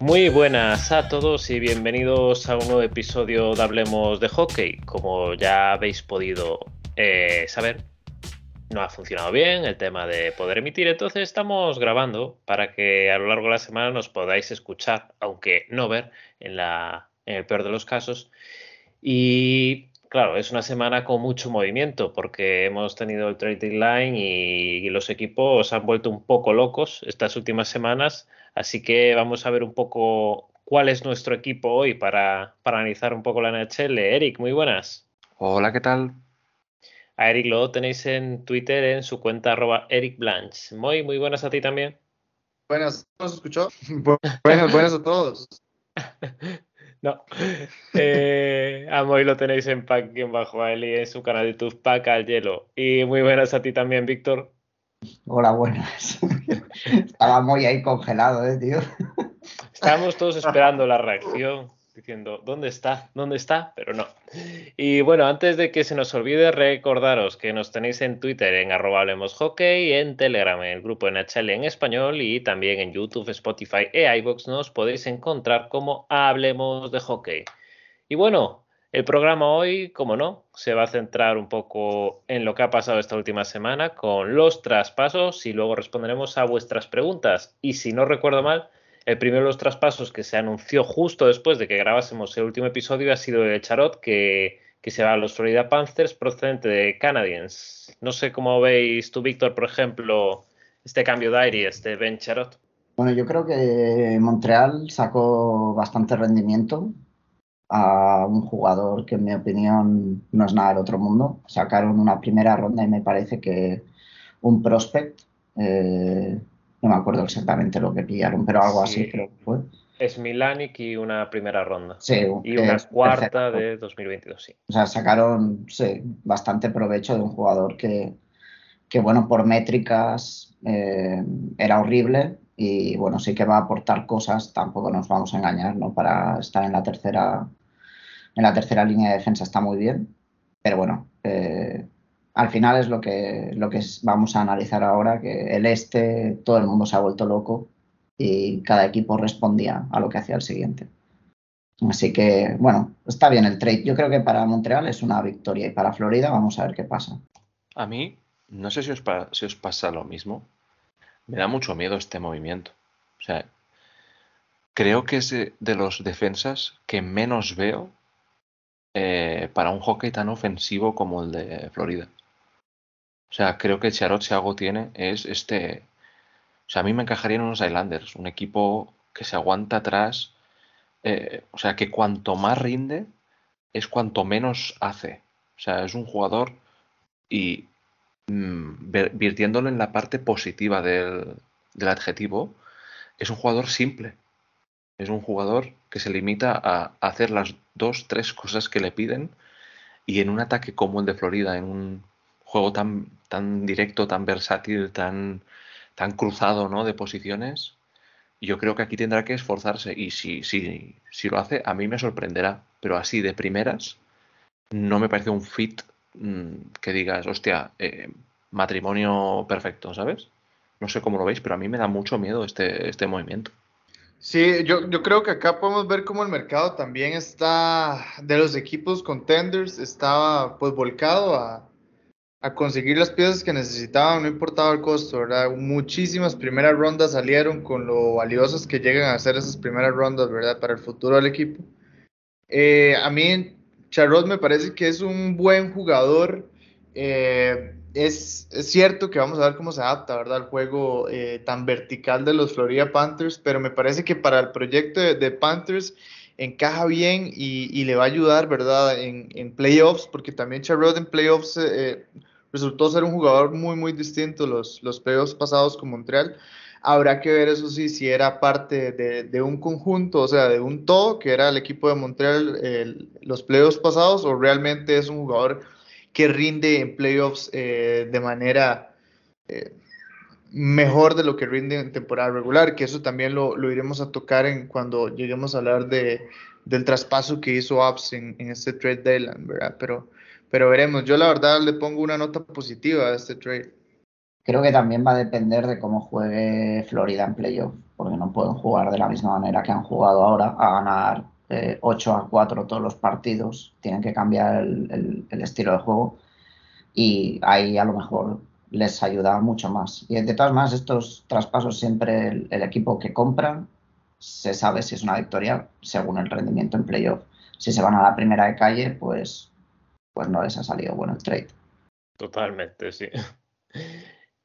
Muy buenas a todos y bienvenidos a un nuevo episodio de Hablemos de Hockey. Como ya habéis podido eh, saber, no ha funcionado bien el tema de poder emitir, entonces estamos grabando para que a lo largo de la semana nos podáis escuchar, aunque no ver en, el peor de los casos. Y claro, es una semana con mucho movimiento porque hemos tenido el trading line y los equipos han vuelto un poco locos estas últimas semanas Así que vamos a ver un poco cuál es nuestro equipo hoy para, analizar un poco la NHL. Eric, muy buenas. Hola, ¿qué tal? A Eric lo tenéis en Twitter en su cuenta arroba Eric Blanche. Muy, muy buenas a ti también. Buenas, ¿nos escuchó? Buenas, buenas a todos. No. Eh, a Moy lo tenéis en Pack bajo a Eli en su canal de YouTube Pack al Hielo. Y muy buenas a ti también, Víctor. Hola, buenas. Estaba muy ahí congelado, ¿eh, tío? Estábamos todos esperando la reacción, diciendo, ¿dónde está? ¿Dónde está? Pero no. Y bueno, antes de que se nos olvide, recordaros que nos tenéis en Twitter en arroba hockey, en Telegram en el grupo NHL en español y también en YouTube, Spotify e iVoox nos podéis encontrar como Hablemos de Hockey. Y bueno, el programa hoy, como no, se va a centrar un poco en lo que ha pasado esta última semana con los traspasos y luego responderemos a vuestras preguntas. Y si no recuerdo mal, el primero de los traspasos que se anunció justo después de que grabásemos el último episodio ha sido el de Charot, que, se va a los Florida Panthers procedente de Canadiens. No sé cómo veis tú, Víctor, por ejemplo, este cambio de aire, este Ben Charot. Bueno, yo creo que Montreal sacó bastante rendimiento a un jugador que en mi opinión no es nada del otro mundo. Sacaron una primera ronda y me parece que un prospect, eh, no me acuerdo exactamente lo que pillaron, pero algo así creo que fue. Es Milanic y una primera ronda. Sí, y una cuarta de 2022, sí. O sea, sacaron bastante provecho de un jugador que, que bueno, por métricas eh, era horrible y bueno, sí que va a aportar cosas, tampoco nos vamos a engañar, ¿no? Para estar en la tercera en la tercera línea de defensa está muy bien, pero bueno, eh, al final es lo que, lo que vamos a analizar ahora, que el este, todo el mundo se ha vuelto loco y cada equipo respondía a lo que hacía el siguiente. Así que, bueno, está bien el trade. Yo creo que para Montreal es una victoria y para Florida vamos a ver qué pasa. A mí, no sé si os, si os pasa lo mismo, me da mucho miedo este movimiento. O sea, creo que es de los defensas que menos veo eh, para un hockey tan ofensivo como el de Florida. O sea, creo que Charot si algo tiene es este... O sea, a mí me encajarían unos Islanders, un equipo que se aguanta atrás. Eh, o sea, que cuanto más rinde es cuanto menos hace. O sea, es un jugador y mm, virtiéndolo en la parte positiva del adjetivo, es un jugador simple. Es un jugador que se limita a hacer las dos, tres cosas que le piden y en un ataque como el de Florida, en un juego tan, tan directo, tan versátil, tan, tan cruzado ¿no? de posiciones, yo creo que aquí tendrá que esforzarse y si, si, si lo hace, a mí me sorprenderá, pero así de primeras no me parece un fit mm, que digas, hostia, eh, matrimonio perfecto, ¿sabes? No sé cómo lo veis, pero a mí me da mucho miedo este, este movimiento. Sí, yo, yo creo que acá podemos ver cómo el mercado también está, de los equipos contenders, estaba pues volcado a, a conseguir las piezas que necesitaban, no importaba el costo, ¿verdad? Muchísimas primeras rondas salieron con lo valiosas que llegan a ser esas primeras rondas, ¿verdad? Para el futuro del equipo. Eh, a mí, Charrot me parece que es un buen jugador. Eh, es, cierto que vamos a ver cómo se adapta, ¿verdad? Al juego eh, tan vertical de los Florida Panthers, pero me parece que para el proyecto de, Panthers encaja bien y, le va a ayudar, ¿verdad? En, playoffs, porque también Charrot en playoffs eh, resultó ser un jugador muy, muy distinto los, los playoffs pasados con Montreal. Habrá que ver eso sí, si era parte de, un conjunto, o sea, de un todo, que era el equipo de Montreal los playoffs pasados, o realmente es un jugador que rinde en playoffs eh, de manera eh, mejor de lo que rinde en temporada regular, que eso también lo, iremos a tocar en cuando lleguemos a hablar de, del traspaso que hizo Abs en, este trade deadline, ¿verdad? Pero, pero veremos, yo la verdad le pongo una nota positiva a este trade. Creo que también va a depender de cómo juegue Florida en playoff, porque no pueden jugar de la misma manera que han jugado ahora, a ganar 8 eh, a 4 todos los partidos, tienen que cambiar el, estilo de juego y ahí a lo mejor les ayuda mucho más. Y de todas maneras, estos traspasos siempre el, equipo que compra se sabe si es una victoria según el rendimiento en playoff. Si se van a la primera de calle, pues, pues no les ha salido bueno el trade. Totalmente, sí.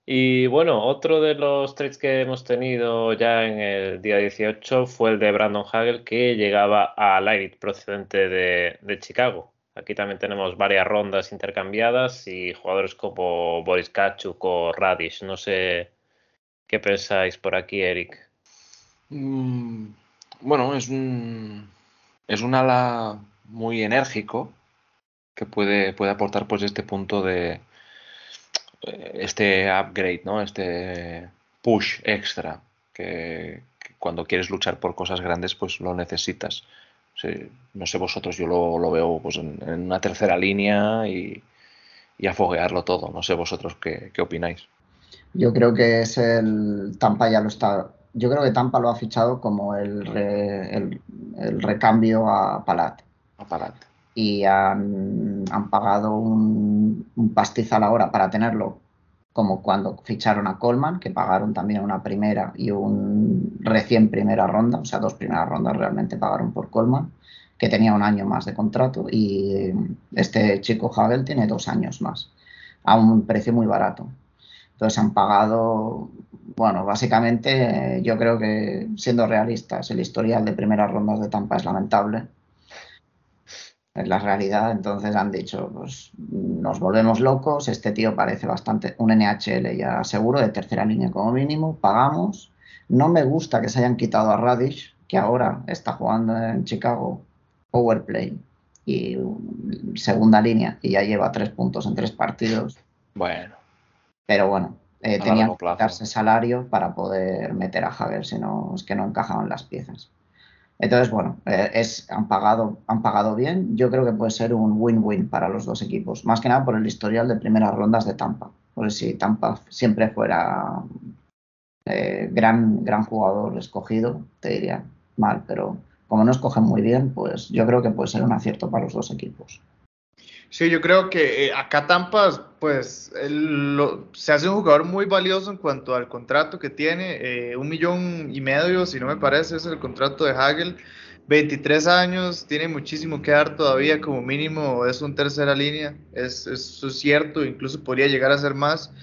Y bueno, otro de los trades que hemos tenido ya en el día 18 fue el de Brandon Hagel, que llegaba a Light procedente de, Chicago. Aquí también tenemos varias rondas intercambiadas y jugadores como Boris Kachuk o Radish. No sé qué pensáis por aquí, Eric. Mm, bueno, es un, es un ala muy enérgico que puede, puede aportar pues este punto de, este upgrade, ¿no? Este push extra que, cuando quieres luchar por cosas grandes, pues lo necesitas. no sé vosotros, yo lo, veo pues, en, una tercera línea y, y, a foguearlo todo. No sé vosotros qué, opináis. Yo creo que es el Tampa ya lo está. Yo creo que Tampa lo ha fichado como el, el, recambio a Palat. A Palat y han, pagado un, pastizal ahora para tenerlo, como cuando ficharon a Coleman, que pagaron también una primera y un recién primera ronda, o sea, dos primeras rondas realmente pagaron por Coleman, que tenía un año más de contrato, y este chico Hagel tiene dos años más, a un precio muy barato. Entonces han pagado, bueno, básicamente yo creo que siendo realistas, el historial de primeras rondas de Tampa es lamentable es la realidad. Entonces han dicho, pues nos volvemos locos, este tío parece bastante un NHL ya seguro, de tercera línea como mínimo, pagamos. No me gusta que se hayan quitado a Radish, que ahora está jugando en Chicago Powerplay y segunda línea y ya lleva tres puntos en tres partidos. Bueno. Pero bueno, eh, tenía que darse salario para poder meter a Javier, si no es que no encajaban las piezas. Entonces, bueno, eh, es, han, pagado, han pagado bien. Yo creo que puede ser un win-win para los dos equipos. Más que nada por el historial de primeras rondas de Tampa. Porque si Tampa siempre fuera eh, gran, gran jugador escogido, te diría mal. Pero como no escogen muy bien, pues yo creo que puede ser un acierto para los dos equipos. Sí, yo creo que eh, acá Tampa, pues, se hace un jugador muy valioso en cuanto al contrato que tiene, eh, un millón y medio, si no me parece, es el contrato de Hagel, 23 años, tiene muchísimo que dar todavía, como mínimo es un tercera línea, es, es cierto, incluso podría llegar a ser más.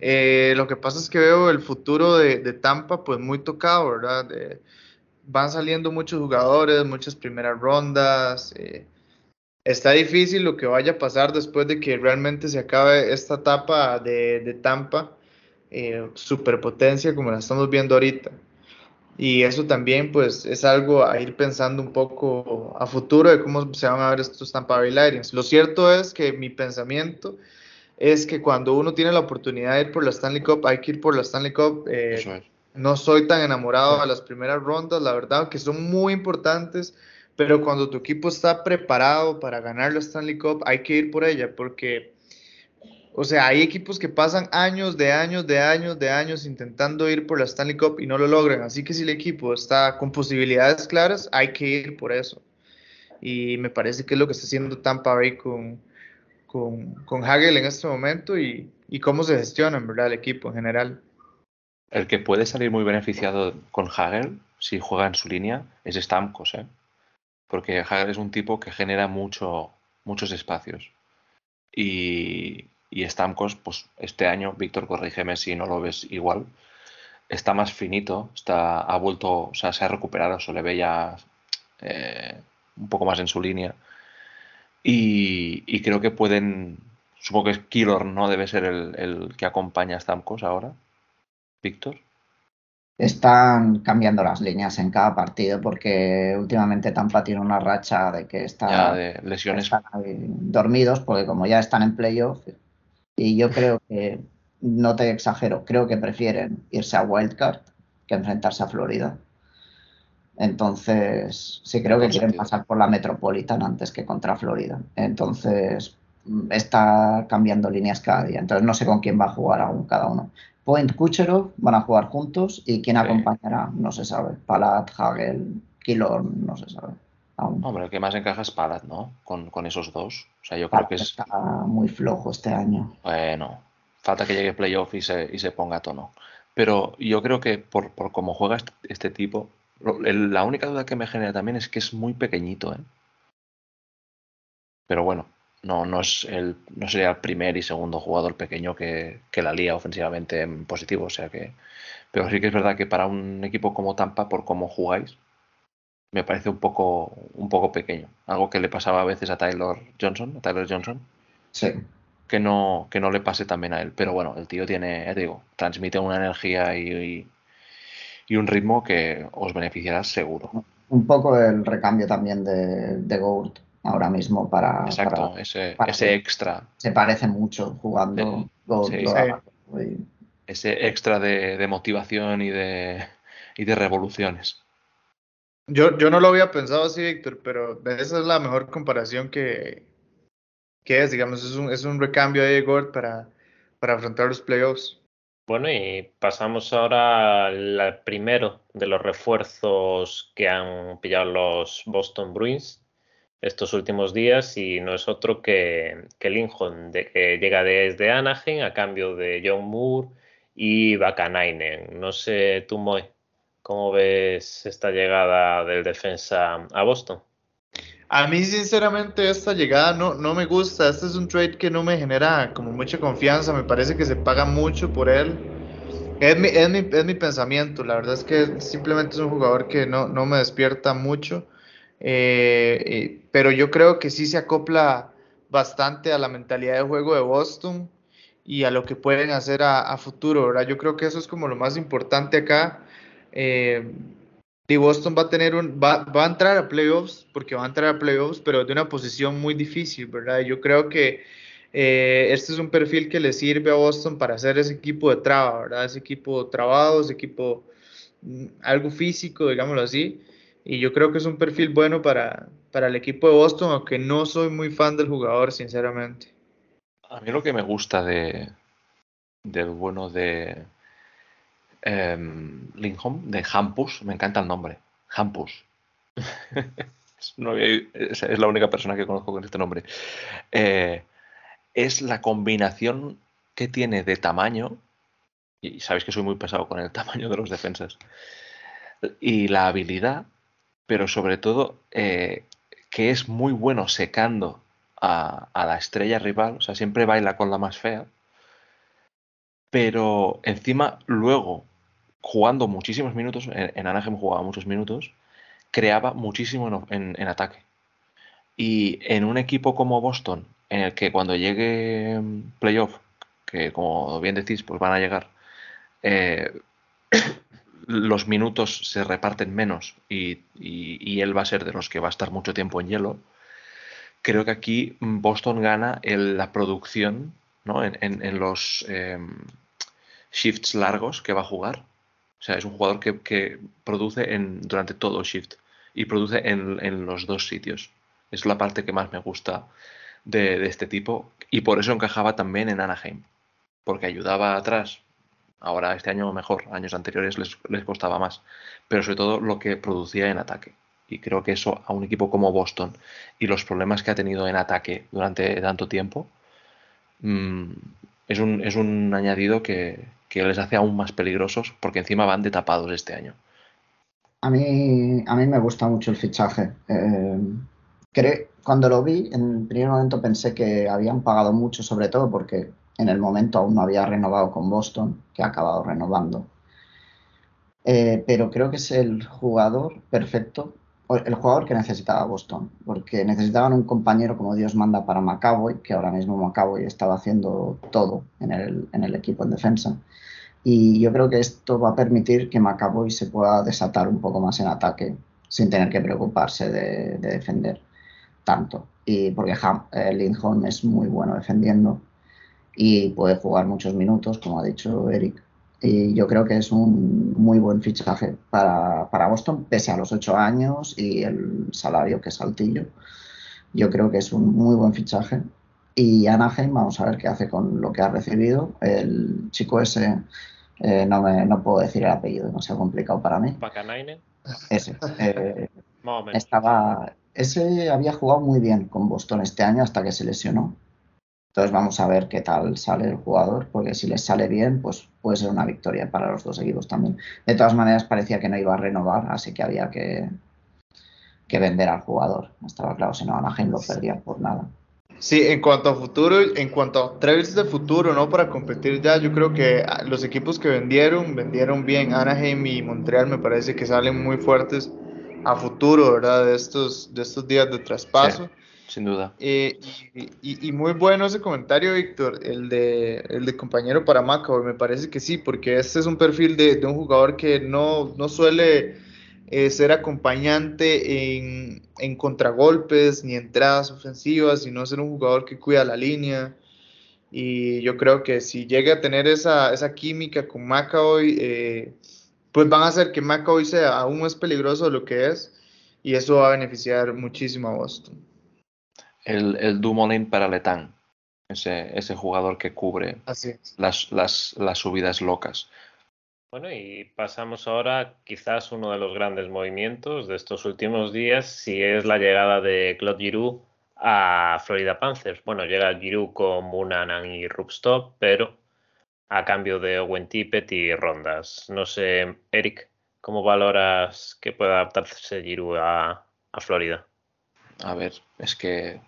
Eh, lo que pasa es que veo el futuro de, Tampa, pues, muy tocado, ¿verdad? van saliendo muchos jugadores, muchas primeras rondas. Eh, está difícil lo que vaya a pasar después de que realmente se acabe esta etapa de, Tampa, eh, superpotencia como la estamos viendo ahorita. Y eso también pues es algo a ir pensando un poco a futuro de cómo se van a ver estos Tampa Bay Lightning. Lo cierto es que mi pensamiento es que cuando uno tiene la oportunidad de ir por la Stanley Cup, hay que ir por la Stanley Cup. Eh, no soy tan enamorado de las primeras rondas, la verdad, que son muy importantes pero cuando tu equipo está preparado para ganar la Stanley Cup, hay que ir por ella, porque, o sea, hay equipos que pasan años de años, de años, de años intentando ir por la Stanley Cup y no lo logran. Así que si el equipo está con posibilidades claras, hay que ir por eso. Y me parece que es lo que está haciendo Tampa Bay con, con, con Hagel en este momento y, y cómo se gestiona, en verdad, el equipo en general. El que puede salir muy beneficiado con Hagel, si juega en su línea, es Stamkos, ¿eh? Porque Hager es un tipo que genera mucho, muchos espacios. Y, y Stamkos, pues este año, Víctor, corrígeme si no lo ves igual, está más finito, está, ha vuelto, o sea, se ha recuperado, se le ve ya eh, un poco más en su línea. Y, creo que pueden, supongo que Killor, ¿no? Debe ser el, el que acompaña a Stamkos ahora, Víctor están cambiando las líneas en cada partido porque últimamente Tampa tiene una racha de que está, de lesiones. están dormidos porque como ya están en playoff y yo creo que, no te exagero, creo que prefieren irse a Wildcard que enfrentarse a Florida. Entonces, sí creo que quieren pasar por la Metropolitan antes que contra Florida. Entonces, está cambiando líneas cada día. Entonces no sé con quién va a jugar aún cada uno. Point Kucherov van a jugar juntos y quién acompañará, no se sabe. Palat, Hagel, Killorn, no se sabe. Hombre, el que más encaja es Palat, ¿no? Con, esos dos. O sea, yo creo que es... está muy flojo este año. Bueno, falta que llegue playoff y se, y se ponga a tono. Pero yo creo que por, por cómo juega este, este tipo, la única duda que me genera también es que es muy pequeñito, ¿eh? Pero bueno, no, no, es el, no sería el primer y segundo jugador pequeño que, que la lía ofensivamente en positivo. O sea que. Pero sí que es verdad que para un equipo como Tampa, por cómo jugáis, me parece un poco, un poco pequeño. Algo que le pasaba a veces a Tyler Johnson, a Tyler Johnson. Sí. Que no, que no le pase también a él. Pero bueno, el tío tiene, digo, transmite una energía y, y, un ritmo que os beneficiará seguro. Un poco el recambio también de, de Gould ahora mismo para. Exacto, ese, ese extra. Se parece mucho jugando Ese extra de, de, motivación y de, y de revoluciones. Yo, yo no lo había pensado así, Víctor, pero esa es la mejor comparación que, que es, digamos, es un, es un recambio de Gord para, para afrontar los playoffs. Bueno, y pasamos ahora al primero de los refuerzos que han pillado los Boston Bruins estos últimos días y no es otro que, que de, que llega desde Anaheim a cambio de John Moore y Bakanainen. No sé, tú, Moy, ¿cómo ves esta llegada del defensa a Boston? A mí, sinceramente, esta llegada no, no me gusta. Este es un trade que no me genera como mucha confianza. Me parece que se paga mucho por él. Es mi, es mi, es mi pensamiento. La verdad es que simplemente es un jugador que no, no me despierta mucho. Eh, pero yo creo que sí se acopla bastante a la mentalidad de juego de Boston y a lo que pueden hacer a, futuro, ¿verdad? Yo creo que eso es como lo más importante acá. Eh, y Boston va a tener un, va, va, a entrar a playoffs, porque va a entrar a playoffs, pero de una posición muy difícil, ¿verdad? Yo creo que eh, este es un perfil que le sirve a Boston para hacer ese equipo de traba, ¿verdad? Ese equipo trabado, ese equipo mm, algo físico, digámoslo así. Y yo creo que es un perfil bueno para, para el equipo de Boston, aunque no soy muy fan del jugador, sinceramente. A mí lo que me gusta de del bueno de eh, de Hampus, me encanta el nombre, Hampus. es, la única persona que conozco con este nombre. Eh, es la combinación que tiene de tamaño, y sabéis que soy muy pesado con el tamaño de los defensas, y la habilidad pero sobre todo eh, que es muy bueno secando a, la estrella rival, o sea, siempre baila con la más fea, pero encima luego, jugando muchísimos minutos, en, Anaheim jugaba muchos minutos, creaba muchísimo en, ataque. Y en un equipo como Boston, en el que cuando llegue playoff, que como bien decís, pues van a llegar, eh, los minutos se reparten menos y, él va a ser de los que va a estar mucho tiempo en hielo, creo que aquí Boston gana la producción ¿no? en, los em, shifts largos que va a jugar. O sea, es un jugador que, produce en, durante todo el shift y produce en, los dos sitios. Es la parte que más me gusta de este tipo y por eso encajaba también en Anaheim, porque ayudaba atrás Ahora este año mejor, años anteriores les, les costaba más, pero sobre todo lo que producía en ataque. Y creo que eso a un equipo como Boston y los problemas que ha tenido en ataque durante tanto tiempo mm, es, un, es, un, añadido que, les hace aún más peligrosos porque encima van de tapados este año. A mí, a mí me gusta mucho el fichaje. Eh, cuando lo vi, en el primer momento pensé que habían pagado mucho, sobre todo porque en el momento aún no había renovado con Boston, que ha acabado renovando. Eh, pero creo que es el jugador perfecto, el jugador que necesitaba Boston, porque necesitaban un compañero como Dios manda para McAvoy, que ahora mismo McAvoy estaba haciendo todo en el, equipo en defensa. Y yo creo que esto va a permitir que McAvoy se pueda desatar un poco más en ataque, sin tener que preocuparse de, defender tanto. Y porque eh, Lindholm es muy bueno defendiendo y puede jugar muchos minutos, como ha dicho Eric. Y yo creo que es un muy buen fichaje para, para Boston, pese a los ocho años y el salario que es altillo. Yo creo que es un muy buen fichaje Y Anaheim, vamos a ver qué hace con lo que ha recibido. El chico ese, eh, no, me, no puedo decir el apellido, no sea complicado para mí. Pakanainen. Ese. eh, estaba, ese había jugado muy bien con Boston este año hasta que se lesionó. Entonces vamos a ver qué tal sale el jugador, porque si les sale bien, pues puede ser una victoria para los dos equipos también. De todas maneras, parecía que no iba a renovar, así que había que, que vender al jugador. Estaba claro, si no, Anaheim lo perdía por nada. Sí, en cuanto a futuro, en cuanto a trades de futuro, ¿no? Para competir ya, yo creo que ah, los equipos que vendieron, vendieron bien. Anaheim y Montreal me parece que salen muy fuertes a futuro, ¿verdad? De estos, de estos días de traspaso. Sin duda. Eh, y, muy bueno ese comentario, Víctor, el de, el de compañero para Macao, me parece que sí, porque este es un perfil de, un jugador que no, no suele eh, ser acompañante en, contragolpes ni entradas ofensivas, sino ser un jugador que cuida la línea. Y yo creo que si llega a tener esa, esa química con McAvoy, eh, pues van a hacer que McAvoy sea aún más peligroso de lo que es, y eso va a beneficiar muchísimo a Boston. El, el Dumoulin para Letán. Ese, ese jugador que cubre Así es. las, las, las subidas locas. Bueno, y pasamos ahora quizás uno de los grandes movimientos de estos últimos días, si es la llegada de Claude Giroux a Florida Panthers. Bueno, llega Giroux con Munanan y Rupstop, pero a cambio de Owen Tippett y rondas. No sé, Eric, ¿cómo valoras que pueda adaptarse Giroux a, a Florida? A ver, es que.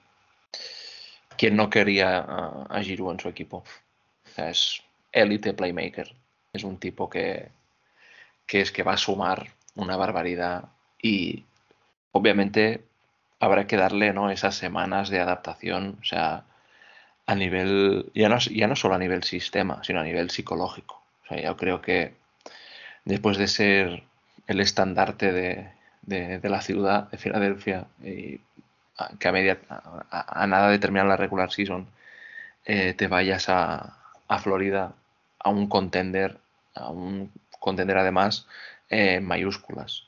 ¿Quién no quería a, a Giroud en su equipo? O sea, es élite playmaker. Es un tipo que, que es que va a sumar una barbaridad y obviamente habrá que darle ¿no? esas semanas de adaptación, o sea, a nivel, ya no, ya no solo a nivel sistema, sino a nivel psicológico. O sea, yo creo que después de ser el estandarte de, de, de la ciudad de Filadelfia y que a, media, a, nada de terminar la regular season eh, te vayas a, a Florida a un contender, a un contender además eh, en mayúsculas.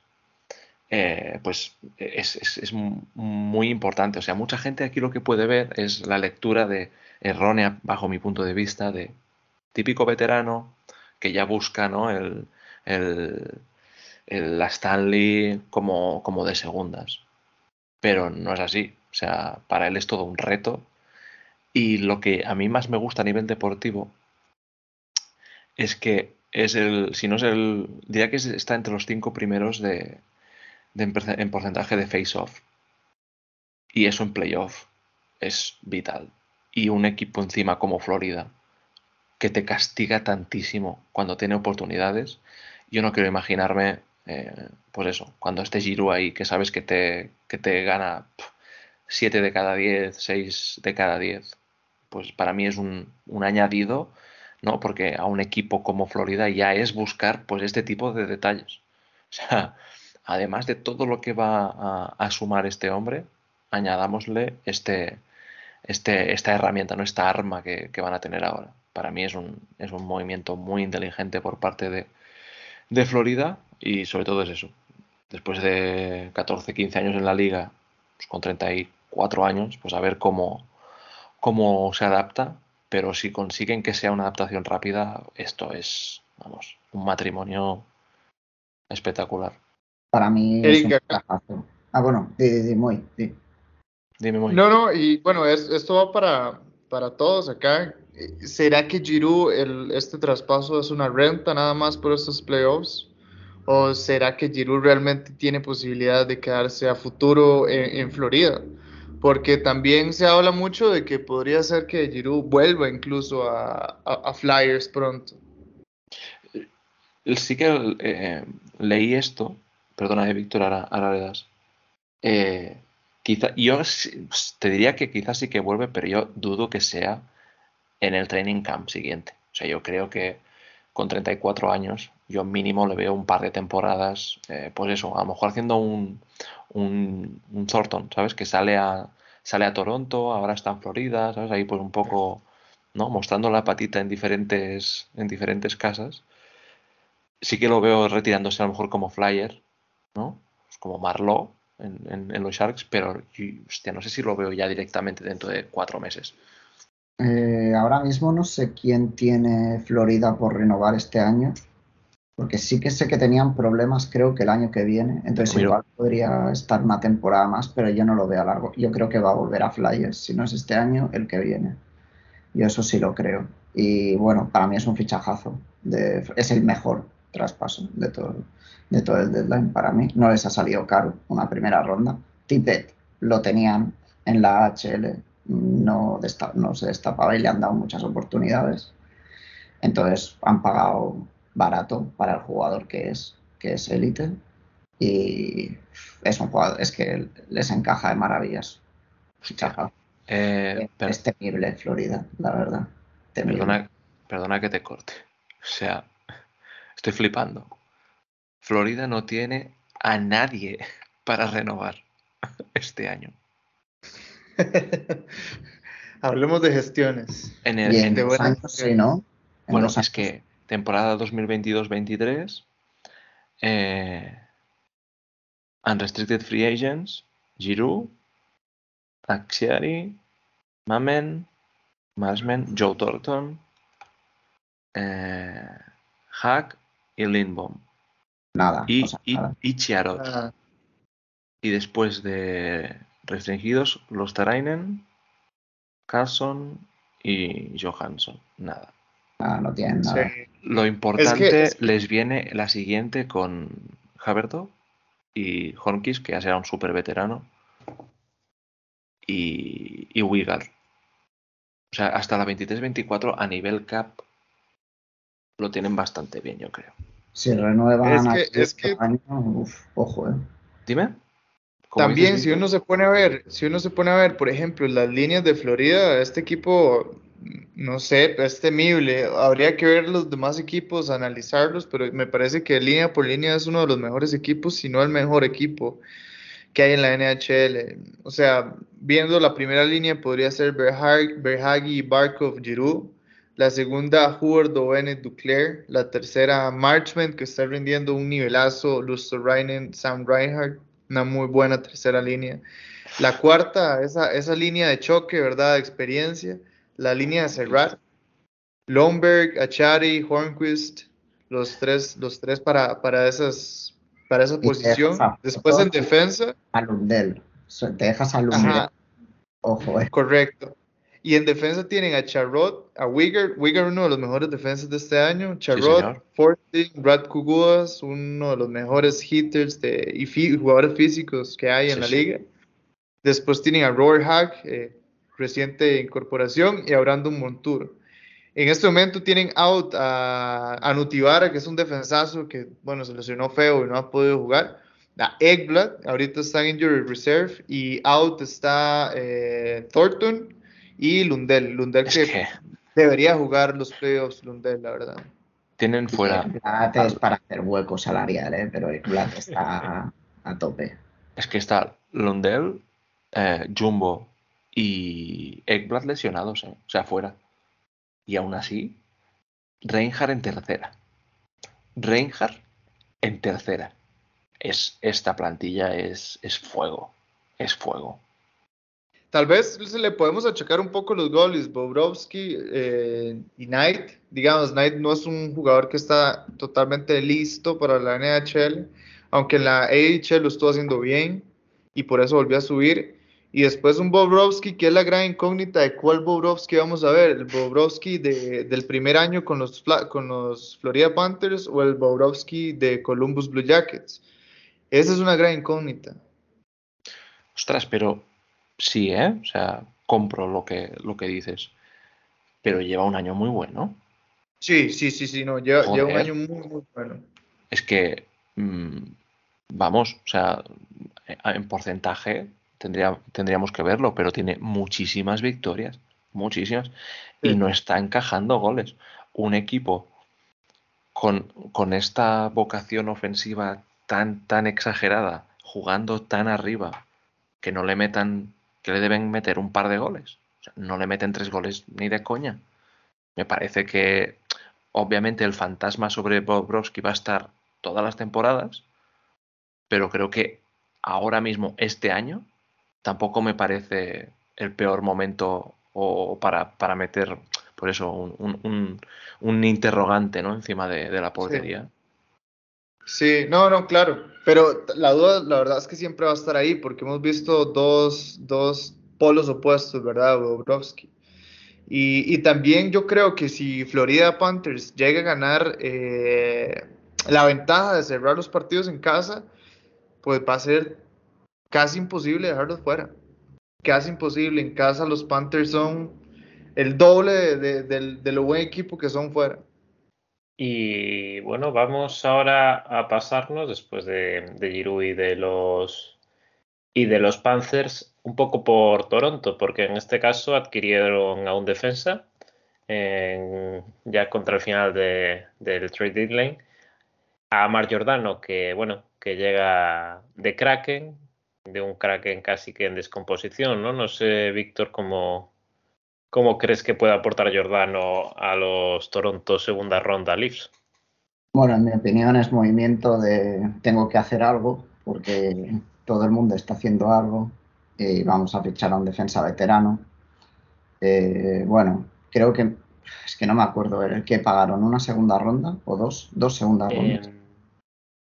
Eh, pues es, es- es mu- muy importante. O sea, mucha gente aquí lo que puede ver es la lectura de errónea, bajo mi punto de vista, de típico veterano que ya busca ¿no? el, el- el- la Stanley como, como de segundas. Pero no es así. O sea, para él es todo un reto. Y lo que a mí más me gusta a nivel deportivo es que es el, si no es el, diría que es- está entre los cinco primeros de, de en porcentaje de face-off. Y eso en playoff es vital. Y un equipo encima como Florida, que te castiga tantísimo cuando tiene oportunidades, yo no quiero imaginarme, pues eso, cuando esté Giroud ahí, que sabes que te, que te gana 7 de cada 10, 6 de cada 10, pues para mí es un, un añadido, ¿no? Porque a un equipo como Florida ya es buscar pues este tipo de detalles. O sea, además de todo lo que va a, a sumar este hombre, añadámosle este, este, esta herramienta, ¿no? esta arma que, que van a tener ahora. Para mí es un, es un movimiento muy inteligente por parte de, de Florida y sobre todo es eso. Después de 14, 15 años en la liga, pues con 34 años, pues a ver cómo, cómo se adapta, pero si consiguen que sea una adaptación rápida, esto es, vamos, un matrimonio espectacular. Para mí es un Erika. trabajo. Ah, bueno, muy, di. Dime muy. No, no, y bueno, es- esto va para, para todos acá. Eh, ¿Será que Giroud, el, este traspaso es una renta nada más por estos playoffs? ¿O será que Giroud realmente tiene posibilidad de quedarse a futuro en, en Florida? Porque también se habla mucho de que podría ser que Giroud vuelva incluso a, a- a Flyers pronto. Sí que eh, leí esto, perdona, eh, Víctor, ahora, ahora le das. Eh, quizá, yo te diría que quizás sí que vuelve, pero yo dudo que sea en el training camp siguiente. O sea, yo creo que con 34 años, yo mínimo le veo un par de temporadas, eh, pues eso, a lo mejor haciendo un, un, un Thornton, ¿sabes? Que sale a, sale a Toronto, ahora está en Florida, ¿sabes? Ahí pues un poco, ¿no? Mostrando la patita en diferentes, en diferentes casas. Sí que lo veo retirándose a lo mejor como flyer, ¿no? Pues como Marlowe en, en- los Sharks, pero hostia, no sé si lo veo ya directamente dentro de cuatro meses. Eh, ahora mismo no sé quién tiene Florida por renovar este año, porque sí que sé que tenían problemas creo que el año que viene, entonces igual podría estar una temporada más, pero yo no lo veo a largo. Yo creo que va a volver a Flyers, si no es este año, el que viene. Yo eso sí lo creo. Y bueno, para mí es un fichajazo. de- es el mejor traspaso de todo, de todo el deadline para mí. No les ha salido caro una primera ronda. Tippett lo tenían en la HL, no, desta- no se destapaba y le han dado muchas oportunidades. Entonces han pagado barato para el jugador que es, que es élite. Y es un jugador, es que les encaja de maravillas. Eh, Es temible Florida, la verdad. Temible. perdona, perdona que te corte. O sea, estoy flipando. Florida no tiene a nadie para renovar este año. Hablemos de gestiones. En el, en- años, sí, ¿no? En bueno, es años. que temporada 2022-23, eh, Unrestricted Free Agents, Giroud, Axiari, Mamen, Marsman, Joe Thornton, eh, Hack y Lindbom. Nada. Y, o sea, y, nada. y Chiarot. Ah, Y después de restringidos, los Tarainen, Carlson y Johansson. Nada. Nada, no tienen nada. sí. Lo importante es que- les viene la siguiente con Haberto y Hornkis, que ya será un súper veterano, y, y. O sea, hasta la 23-24 a nivel cap lo tienen bastante bien, yo creo. Si renuevan Es que- aquí es que- este año, uf, ojo, eh. Dime. ¿Cómo También, dices, si uno se pone a ver, si uno se pone a ver, por ejemplo, las líneas de Florida, este equipo, no sé, es temible. Habría que ver los demás equipos, analizarlos, pero me parece que línea por línea es uno de los mejores equipos, si no el mejor equipo que hay en la NHL. O sea, viendo la primera línea podría ser Berhag- Berhagi, Barkov, Giroud. La segunda, Huberdo, Bennett, Duclair. La tercera, Marchment, que está rindiendo un nivelazo. Lusterainen, Sam Reinhardt. Una muy buena tercera línea. La cuarta, esa, esa línea de choque, ¿verdad? De experiencia. La línea de Serrat. Lomberg, Achari, Hornquist. Los tres, los tres para, para, esas, para esa posición. dejas Después en defensa. A Lundell. Te dejas a Lundell. Ajá. Ojo, eh. Correcto. Y en defensa tienen a Charrot, a Wigger, Wigger uno de los mejores defensas de este año, Charrot, señor. Forting, Brad Kuguas, uno de los mejores hitters de, y jugadores físicos que hay en Sí, la sí. liga. Después tienen a Roy Hack, eh, reciente incorporación, y a Brandon Montour. En este momento tienen out a, a Nutibara, que es un defensazo que, bueno, se lesionó feo y no ha podido jugar. A Eggblad, ahorita está en Injury Reserve. Y out está eh, Thornton y Lundell. Lundell Es que, que debería jugar los playoffs, Lundell, la verdad. tienen fuera. Es para hacer hueco salarial, eh, pero Ekblad está a tope. Es que está Lundell, eh, Jumbo y Ekblad lesionados, eh, o sea, fuera. Y aún así, Reinhardt en tercera. Reinhardt en tercera. Es, esta plantilla es, es fuego. Es fuego. Tal vez le podemos achacar un poco los goles, Bobrovsky eh, y Knight. Digamos, Knight no es un jugador que está totalmente listo para la NHL, aunque en la AHL lo estuvo haciendo bien y por eso volvió a subir. Y después un Bobrovsky, que es la gran incógnita de cuál Bobrovsky vamos a ver, el Bobrovsky de- del primer año con los, con los Florida Panthers o el Bobrovsky de Columbus Blue Jackets. Esa es una gran incógnita. Ostras, pero sí, ¿eh? O sea, compro lo que, lo que dices. Pero lleva un año muy bueno. Sí, sí, sí, sí, no, lleva, lleva un año muy, muy bueno. Es que, mm, vamos, o sea, en porcentaje tendría, tendríamos que verlo, pero tiene muchísimas victorias, muchísimas, y no está encajando goles. Un equipo con, con esta vocación ofensiva tan, tan exagerada, jugando tan arriba, que no le metan, que le deben meter un par de goles. O sea, no le meten tres goles ni de coña. Me parece que, obviamente, el fantasma sobre Bobrovsky va a estar todas las temporadas, pero creo que ahora mismo, este año, tampoco me parece el peor momento o para, para meter, por eso, un, un, interrogante ¿no? encima de, la portería. Sí. no, no, claro. Pero la duda, la verdad es que siempre va a estar ahí, porque hemos visto dos, dos polos opuestos, ¿verdad? Bobrovsky. Y, y, también yo creo que si Florida Panthers llega a ganar eh, la ventaja de cerrar los partidos en casa, pues va a ser casi imposible dejarlos fuera. Casi imposible. En casa los Panthers son el doble de, lo buen equipo que son fuera. Y bueno, vamos ahora a pasarnos después de, de Giroud y de los y de los Panthers un poco por Toronto, porque en este caso adquirieron a un defensa ya contra el final del trade deadline a Mar Giordano, que bueno, que llega de Kraken, de un Kraken casi que en descomposición, ¿no? No sé, Víctor, cómo, cómo crees que puede aportar Giordano a los Toronto segunda ronda Leafs. Bueno, en mi opinión es movimiento de tengo que hacer algo, porque todo el mundo está haciendo algo y vamos a fichar a un defensa veterano. Eh, bueno, creo que es que no me acuerdo, el que pagaron una segunda ronda o dos, dos segundas rondas.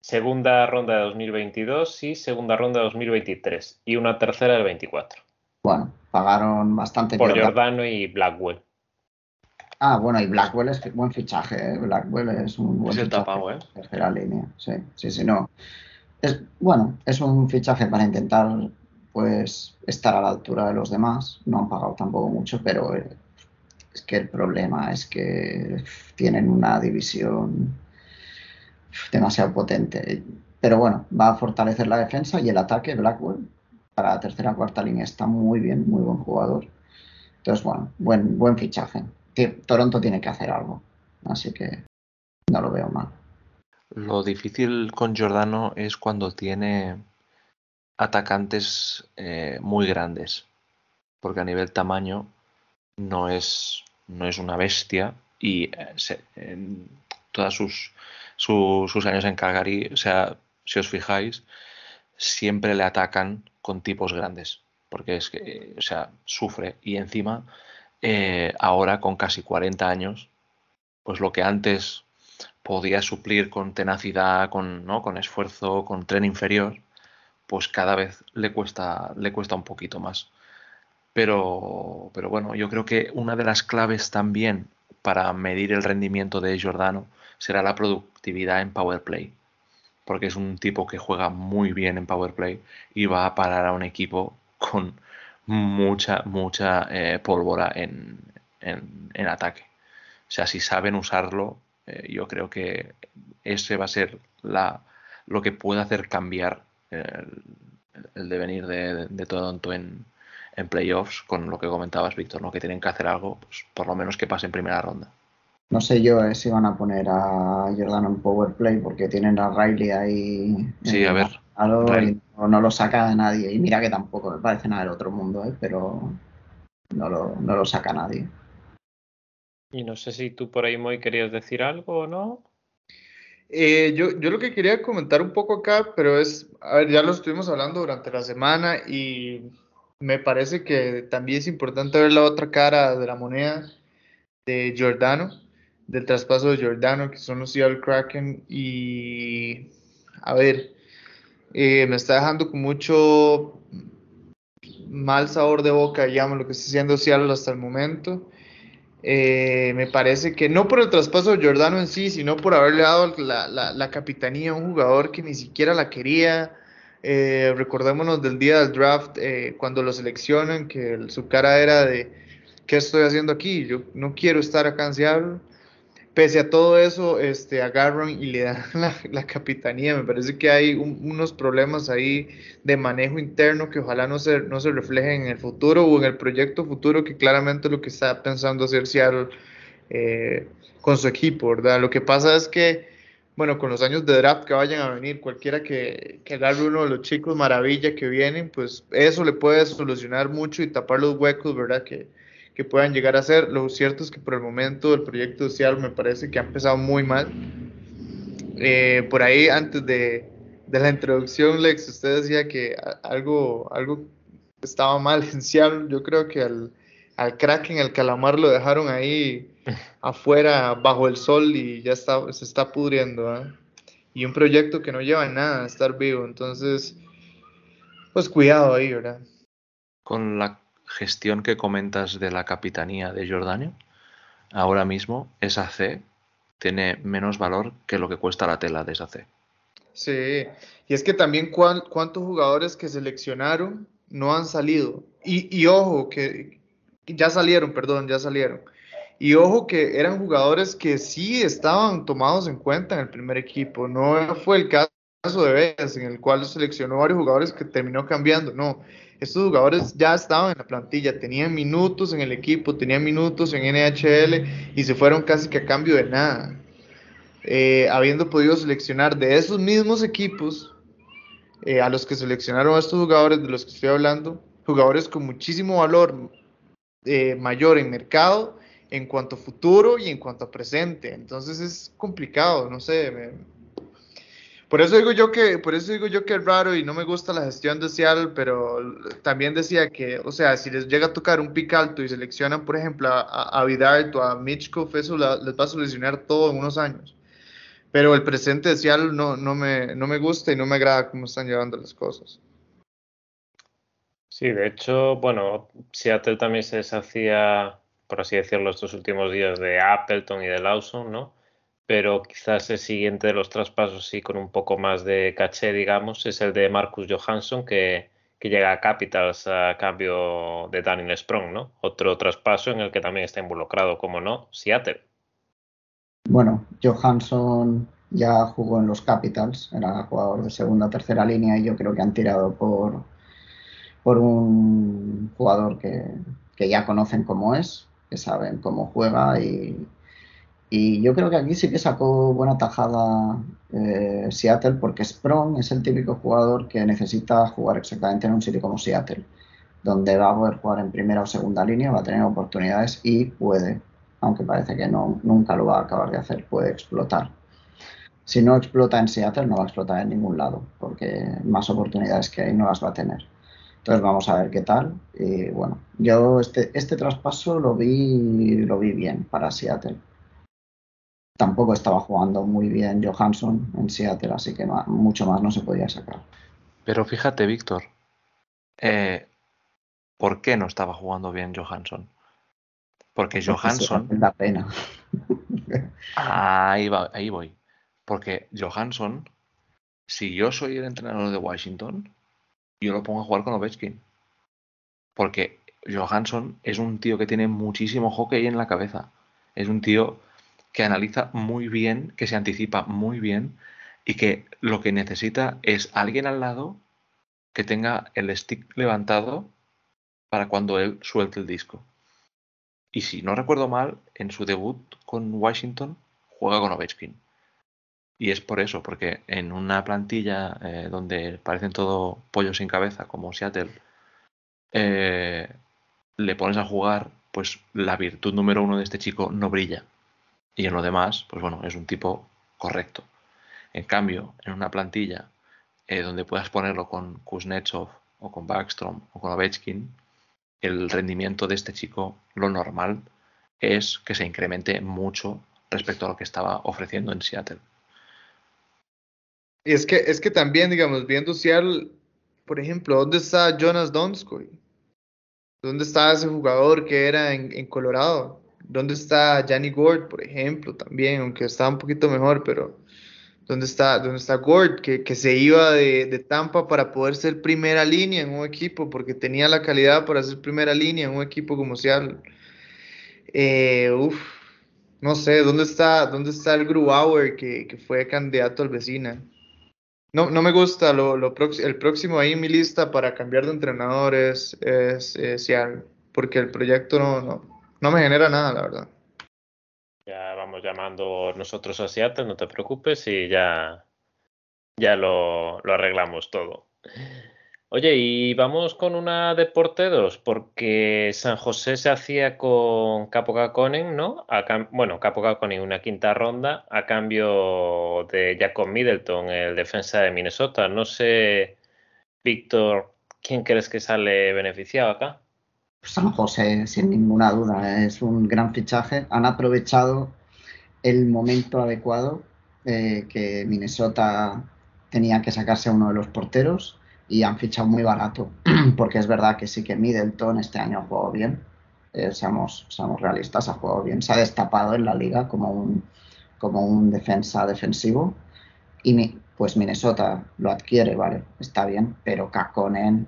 Segunda ronda de 2022 y segunda ronda de 2023 y una tercera del 24. Bueno, pagaron bastante. Por Jordano y Blackwell. Ah, bueno, y Blackwell es buen fichaje. ¿eh? Blackwell es un buen es fichaje. tapado, ¿eh? Tercera línea, sí, sí, sí, no. Es, bueno, es un fichaje para intentar pues estar a la altura de los demás. No han pagado tampoco mucho, pero eh, es que el problema es que tienen una división demasiado potente. Pero bueno, va a fortalecer la defensa y el ataque. Blackwell para la tercera cuarta línea está muy bien, muy buen jugador. Entonces, bueno, buen, buen fichaje. Toronto tiene que hacer algo. Así que no lo veo mal. Lo difícil con Giordano es cuando tiene atacantes eh, muy grandes. Porque a nivel tamaño no es, no es una bestia y eh, en todos sus, sus años en Calgary, o sea, si os fijáis, siempre le atacan con tipos grandes, porque es que, o sea, sufre y encima, eh, ahora con casi 40 años, pues lo que antes podía suplir con tenacidad, con, ¿no? con esfuerzo, con tren inferior, pues cada vez le cuesta, le cuesta un poquito más. Pero, pero bueno, yo creo que una de las claves también para medir el rendimiento de Giordano será la productividad en Power Play. Porque es un tipo que juega muy bien en Power Play y va a parar a un equipo con mucha, mucha eh, pólvora en, en, ataque. O sea, si saben usarlo, eh, yo creo que ese va a ser la, lo que puede hacer cambiar el, devenir de, de Toronto en, en playoffs, con lo que comentabas, Víctor, ¿no? que tienen que hacer algo, pues por lo menos que pase en primera ronda. No sé yo eh, si van a poner a Jordan en power play porque tienen a Riley ahí. Sí, a ver. no, lo saca nadie. Y mira que tampoco me parece nada del otro mundo, ¿eh? pero no lo, no lo saca nadie. Y no sé si tú por ahí, Moy, querías decir algo o no. Eh, yo, yo lo que quería comentar un poco acá, pero es, a ver, ya lo estuvimos hablando durante la semana y me parece que también es importante ver la otra cara de la moneda de Giordano del traspaso de Giordano, que son los Seattle Kraken. Y a ver, eh, me está dejando con mucho mal sabor de boca, digamos, lo que está haciendo Seattle hasta el momento. Eh, me parece que no por el traspaso de Giordano en sí, sino por haberle dado la, la, capitanía a un jugador que ni siquiera la quería. Eh, recordémonos del día del draft, cuando lo seleccionan, que su cara era de, ¿qué estoy haciendo aquí? Yo no quiero estar acá en Seattle pese a todo eso, este, agarran y le dan la, capitanía. Me parece que hay unos problemas ahí de manejo interno que ojalá no se, no se reflejen en el futuro o en el proyecto futuro, que claramente lo que está pensando hacer Seattle eh, con su equipo, ¿verdad? Lo que pasa es que, bueno, con los años de draft que vayan a venir, cualquiera que, que agarre uno de los chicos maravilla que vienen, pues eso le puede solucionar mucho y tapar los huecos, ¿verdad? Que, que puedan llegar a ser. Lo cierto es que por el momento el proyecto social me parece que ha empezado muy mal. Eh, por ahí, antes de, de, la introducción, Lex, usted decía que algo, algo estaba mal en Seattle. Yo creo que al, al Kraken, el calamar lo dejaron ahí afuera, bajo el sol y ya está, se está pudriendo. ¿eh? Y un proyecto que no lleva nada a estar vivo. Entonces, pues cuidado ahí, ¿verdad? Con la gestión que comentas de la capitanía de Jordania, ahora mismo esa C tiene menos valor que lo que cuesta la tela de esa C. Sí, y es que también cuántos jugadores que seleccionaron no han salido. Y, y ojo, que ya salieron, perdón, ya salieron. Y ojo que eran jugadores que sí estaban tomados en cuenta en el primer equipo. No fue el caso de Vegas, en el cual seleccionó varios jugadores que terminó cambiando. No, estos jugadores ya estaban en la plantilla, tenían minutos en el equipo, tenían minutos en NHL y se fueron casi que a cambio de nada. Eh, habiendo podido seleccionar de esos mismos equipos eh, a los que seleccionaron a estos jugadores de los que estoy hablando, jugadores con muchísimo valor eh, mayor en mercado en cuanto a futuro y en cuanto a presente. Entonces es complicado, no sé. Por eso digo yo que, por eso digo yo que es raro y no me gusta la gestión de Seattle, pero también decía que, o sea, si les llega a tocar un pick alto y seleccionan, por ejemplo, a, a o a Mitchkov, eso les va a solucionar todo en unos años. Pero el presente de Seattle no, no, me, no me gusta y no me agrada cómo están llevando las cosas. Sí, de hecho, bueno, Seattle también se deshacía, por así decirlo, estos últimos días de Appleton y de Lawson, ¿no? pero quizás el siguiente de los traspasos, sí, con un poco más de caché, digamos, es el de Marcus Johansson, que, llega a Capitals a cambio de Daniel Sprong, ¿no? Otro traspaso en el que también está involucrado, como no, Seattle. Bueno, Johansson ya jugó en los Capitals, era jugador de segunda o tercera línea y yo creo que han tirado por, por un jugador que, que ya conocen cómo es, que saben cómo juega y, y yo creo que aquí sí que sacó buena tajada eh, Seattle porque Sprong es el típico jugador que necesita jugar exactamente en un sitio como Seattle, donde va a poder jugar en primera o segunda línea, va a tener oportunidades y puede, aunque parece que no, nunca lo va a acabar de hacer, puede explotar. Si no explota en Seattle, no va a explotar en ningún lado, porque más oportunidades que hay no las va a tener. Entonces vamos a ver qué tal. Y bueno, yo este, este traspaso lo vi, lo vi bien para Seattle tampoco estaba jugando muy bien Johansson en Seattle, así que mucho más no se podía sacar. Pero fíjate, Víctor, eh, ¿por qué no estaba jugando bien Johansson? Porque Johansson. Da pena. ahí, va, ahí voy. Porque Johansson, si yo soy el entrenador de Washington, yo lo pongo a jugar con Ovechkin. Porque Johansson es un tío que tiene muchísimo hockey en la cabeza. Es un tío que analiza muy bien, que se anticipa muy bien y que lo que necesita es alguien al lado que tenga el stick levantado para cuando él suelte el disco. Y si no recuerdo mal, en su debut con Washington juega con Ovechkin. Y es por eso, porque en una plantilla eh, donde parecen todo pollos sin cabeza, como Seattle, eh, le pones a jugar, pues la virtud número uno de este chico no brilla. Y en lo demás, pues bueno, es un tipo correcto. En cambio, en una plantilla eh, donde puedas ponerlo con Kuznetsov o con Backstrom o con Ovechkin, el rendimiento de este chico, lo normal es que se incremente mucho respecto a lo que estaba ofreciendo en Seattle. Y es que, es que también, digamos, viendo Seattle, por ejemplo, ¿dónde está Jonas Donskoy? ¿Dónde está ese jugador que era en Colorado? ¿Dónde está Janny Gord, por ejemplo, también, aunque estaba un poquito mejor, pero ¿dónde está, dónde está Gord, que, que se iba de, de, Tampa para poder ser primera línea en un equipo, porque tenía la calidad para ser primera línea en un equipo como Seattle? Eh, uf, no sé, ¿dónde está, dónde está el Grubauer que, que fue candidato al vecina? No, no me gusta, lo, lo el próximo ahí en mi lista para cambiar de entrenador es, es, Seattle, porque el proyecto no, no, no me genera nada, la verdad. Ya vamos llamando nosotros a Seattle, no te preocupes y ya, ya lo, lo arreglamos todo. Oye, y vamos con una de porteros, porque San José se hacía con Capo ¿no? bueno, Capo Caconen una quinta ronda a cambio de Jacob Middleton, el defensa de Minnesota. No sé, Víctor, ¿quién crees que sale beneficiado acá? San José, sin ninguna duda, es un gran fichaje. Han aprovechado el momento adecuado eh, que Minnesota tenía que sacarse a uno de los porteros y han fichado muy barato, porque es verdad que sí que Middleton este año jugado bien, eh, seamos, seamos realistas, ha jugado bien, se ha destapado en la liga como un, como un defensa defensivo. Y pues Minnesota lo adquiere, vale, está bien, pero Kakonen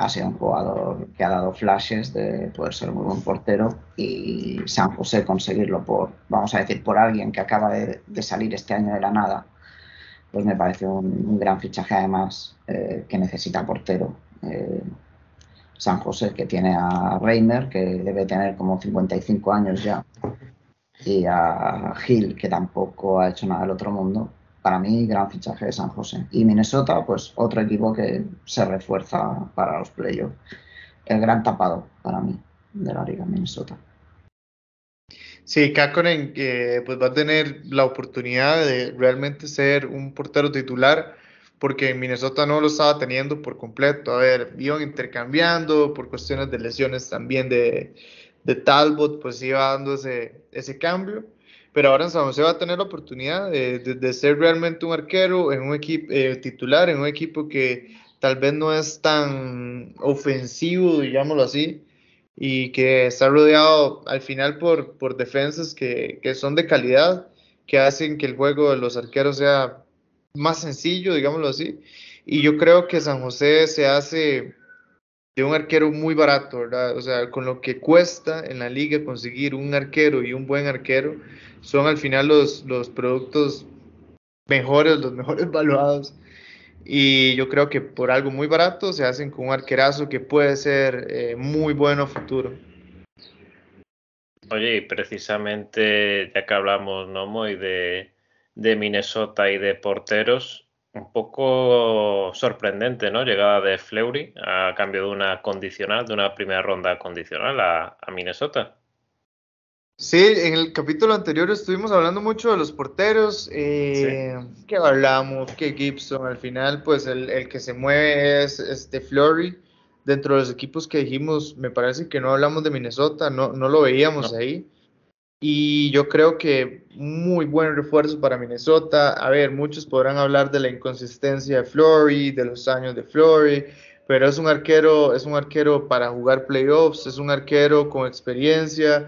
ha sido un jugador que ha dado flashes de poder ser muy buen portero y San José conseguirlo por, vamos a decir, por alguien que acaba de, salir este año de la nada, pues me parece un, gran fichaje además eh, que necesita portero. Eh, San José que tiene a Reimer, que debe tener como 55 años ya, y a Gil, que tampoco ha hecho nada del otro mundo para mí, gran fichaje de San José. Y Minnesota, pues otro equipo que se refuerza para los playoffs. El gran tapado para mí de la Liga Minnesota. Sí, Kakonen que pues va a tener la oportunidad de realmente ser un portero titular porque Minnesota no lo estaba teniendo por completo. A ver, iban intercambiando por cuestiones de lesiones también de, de Talbot, pues iba dando ese, ese cambio pero ahora en San José va a tener la oportunidad de, ser realmente un arquero en un equipo eh, titular, en un equipo que tal vez no es tan ofensivo, digámoslo así, y que está rodeado al final por, por defensas que, que son de calidad, que hacen que el juego de los arqueros sea más sencillo, digámoslo así. Y yo creo que San José se hace de un arquero muy barato, ¿verdad? O sea, con lo que cuesta en la liga conseguir un arquero y un buen arquero, son al final los, los productos mejores, los mejores valuados. Y yo creo que por algo muy barato se hacen con un arquerazo que puede ser eh, muy bueno futuro. Oye, y precisamente ya que hablamos, ¿no, Moy, de, de Minnesota y de porteros, un poco sorprendente, ¿no? Llegada de Fleury a cambio de una condicional, de una primera ronda condicional a Minnesota. Sí, en el capítulo anterior estuvimos hablando mucho de los porteros, eh, que hablamos, que Gibson, al final pues el, el, que se mueve es este Flurry, dentro de los equipos que dijimos, me parece que no hablamos de Minnesota, no, no lo veíamos ahí, y yo creo que muy buen refuerzo para Minnesota, a ver, muchos podrán hablar de la inconsistencia de Flurry, de los años de Flurry, pero es un arquero, es un arquero para jugar playoffs, es un arquero con experiencia,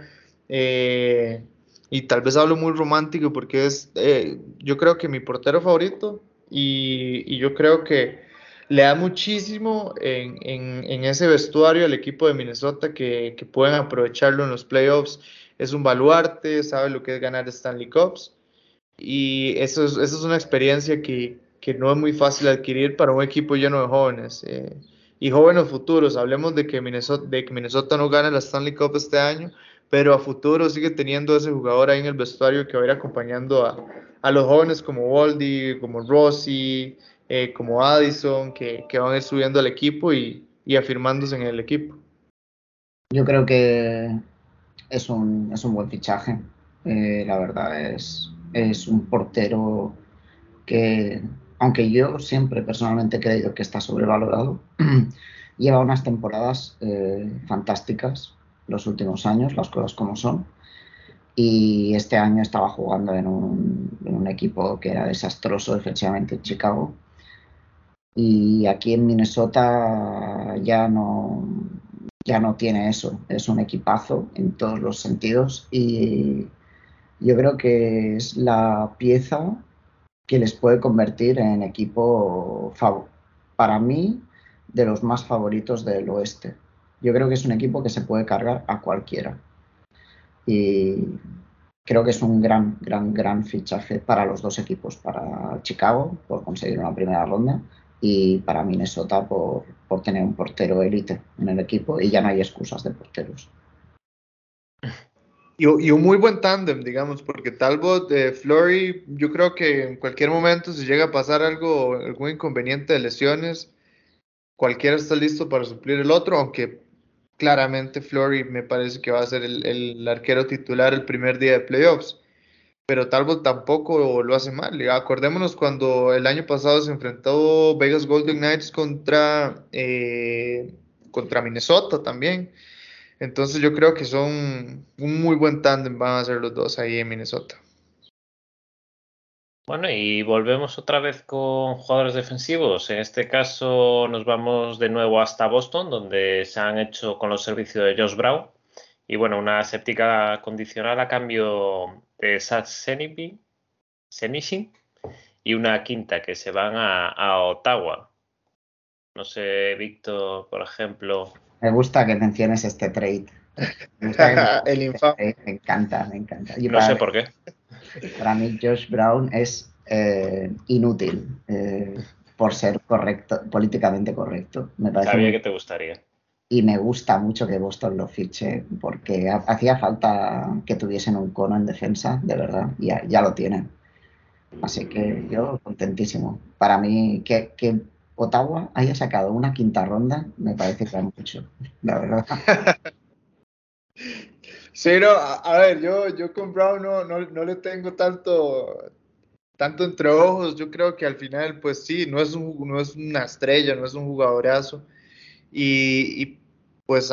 eh, y tal vez hablo muy romántico porque es, eh, yo creo que mi portero favorito y, yo creo que le da muchísimo en, ese vestuario al equipo de Minnesota que, pueden aprovecharlo en los playoffs. Es un baluarte, sabe lo que es ganar Stanley Cups y eso es, una experiencia que, no es muy fácil adquirir para un equipo lleno de jóvenes. Eh, y jóvenes futuros, hablemos de que, Minnesota, de que Minnesota no gane la Stanley Cup este año, pero a futuro sigue teniendo ese jugador ahí en el vestuario que va a ir acompañando a, los jóvenes como Waldy, como Rossi, eh, como Addison, que, van a ir subiendo al equipo y, afirmándose en el equipo. Yo creo que es un, es un buen fichaje. Eh, la verdad es, es un portero que, aunque yo siempre personalmente he creído que está sobrevalorado, lleva unas temporadas eh, fantásticas los últimos años, las cosas como son. Y este año estaba jugando en un, equipo que era desastroso defensivamente en Chicago. Y aquí en Minnesota ya no, ya no tiene eso. Es un equipazo en todos los sentidos. Y yo creo que es la pieza que les puede convertir en equipo, para mí, de los más favoritos del oeste yo creo que es un equipo que se puede cargar a cualquiera. Y creo que es un gran, gran, gran fichaje para los dos equipos, para Chicago por conseguir una primera ronda y para Minnesota por, por tener un portero élite en el equipo y ya no hay excusas de porteros. Y, un muy buen tándem, digamos, porque Talbot, de Flory, yo creo que en cualquier momento si llega a pasar algo, algún inconveniente de lesiones, cualquiera está listo para suplir el otro, aunque claramente Flory me parece que va a ser el, arquero titular el primer día de playoffs. Pero Talbot tampoco lo hace mal. Acordémonos cuando el año pasado se enfrentó Vegas Golden Knights contra, eh, contra Minnesota también. Entonces yo creo que son un muy buen tándem, van a ser los dos ahí en Minnesota. Bueno, y volvemos otra vez con jugadores defensivos. En este caso nos vamos de nuevo hasta Boston, donde se han hecho con los servicios de Josh Brown. Y bueno, una séptica condicional a cambio de Sat Senishin y una quinta que se van a, Ottawa. No sé, Víctor, por ejemplo. Me gusta que menciones este trade. El infame. Me encanta, me encanta. no sé por qué. Para mí, Josh Brown es eh, inútil eh, por ser correcto, políticamente correcto. Me parece Sabía que te gustaría. Y me gusta mucho que Boston lo fiche porque hacía falta que tuviesen un cono en defensa, de verdad, y ya, lo tienen. Así que yo contentísimo. Para mí, que, que Ottawa haya sacado una quinta ronda, me parece que mucho, la verdad. Sí, no, a, ver, yo, yo con Brown no, no, le tengo tanto, tanto entre ojos. Yo creo que al final, pues sí, no es, un, no es una estrella, no es un jugadorazo. Y, pues,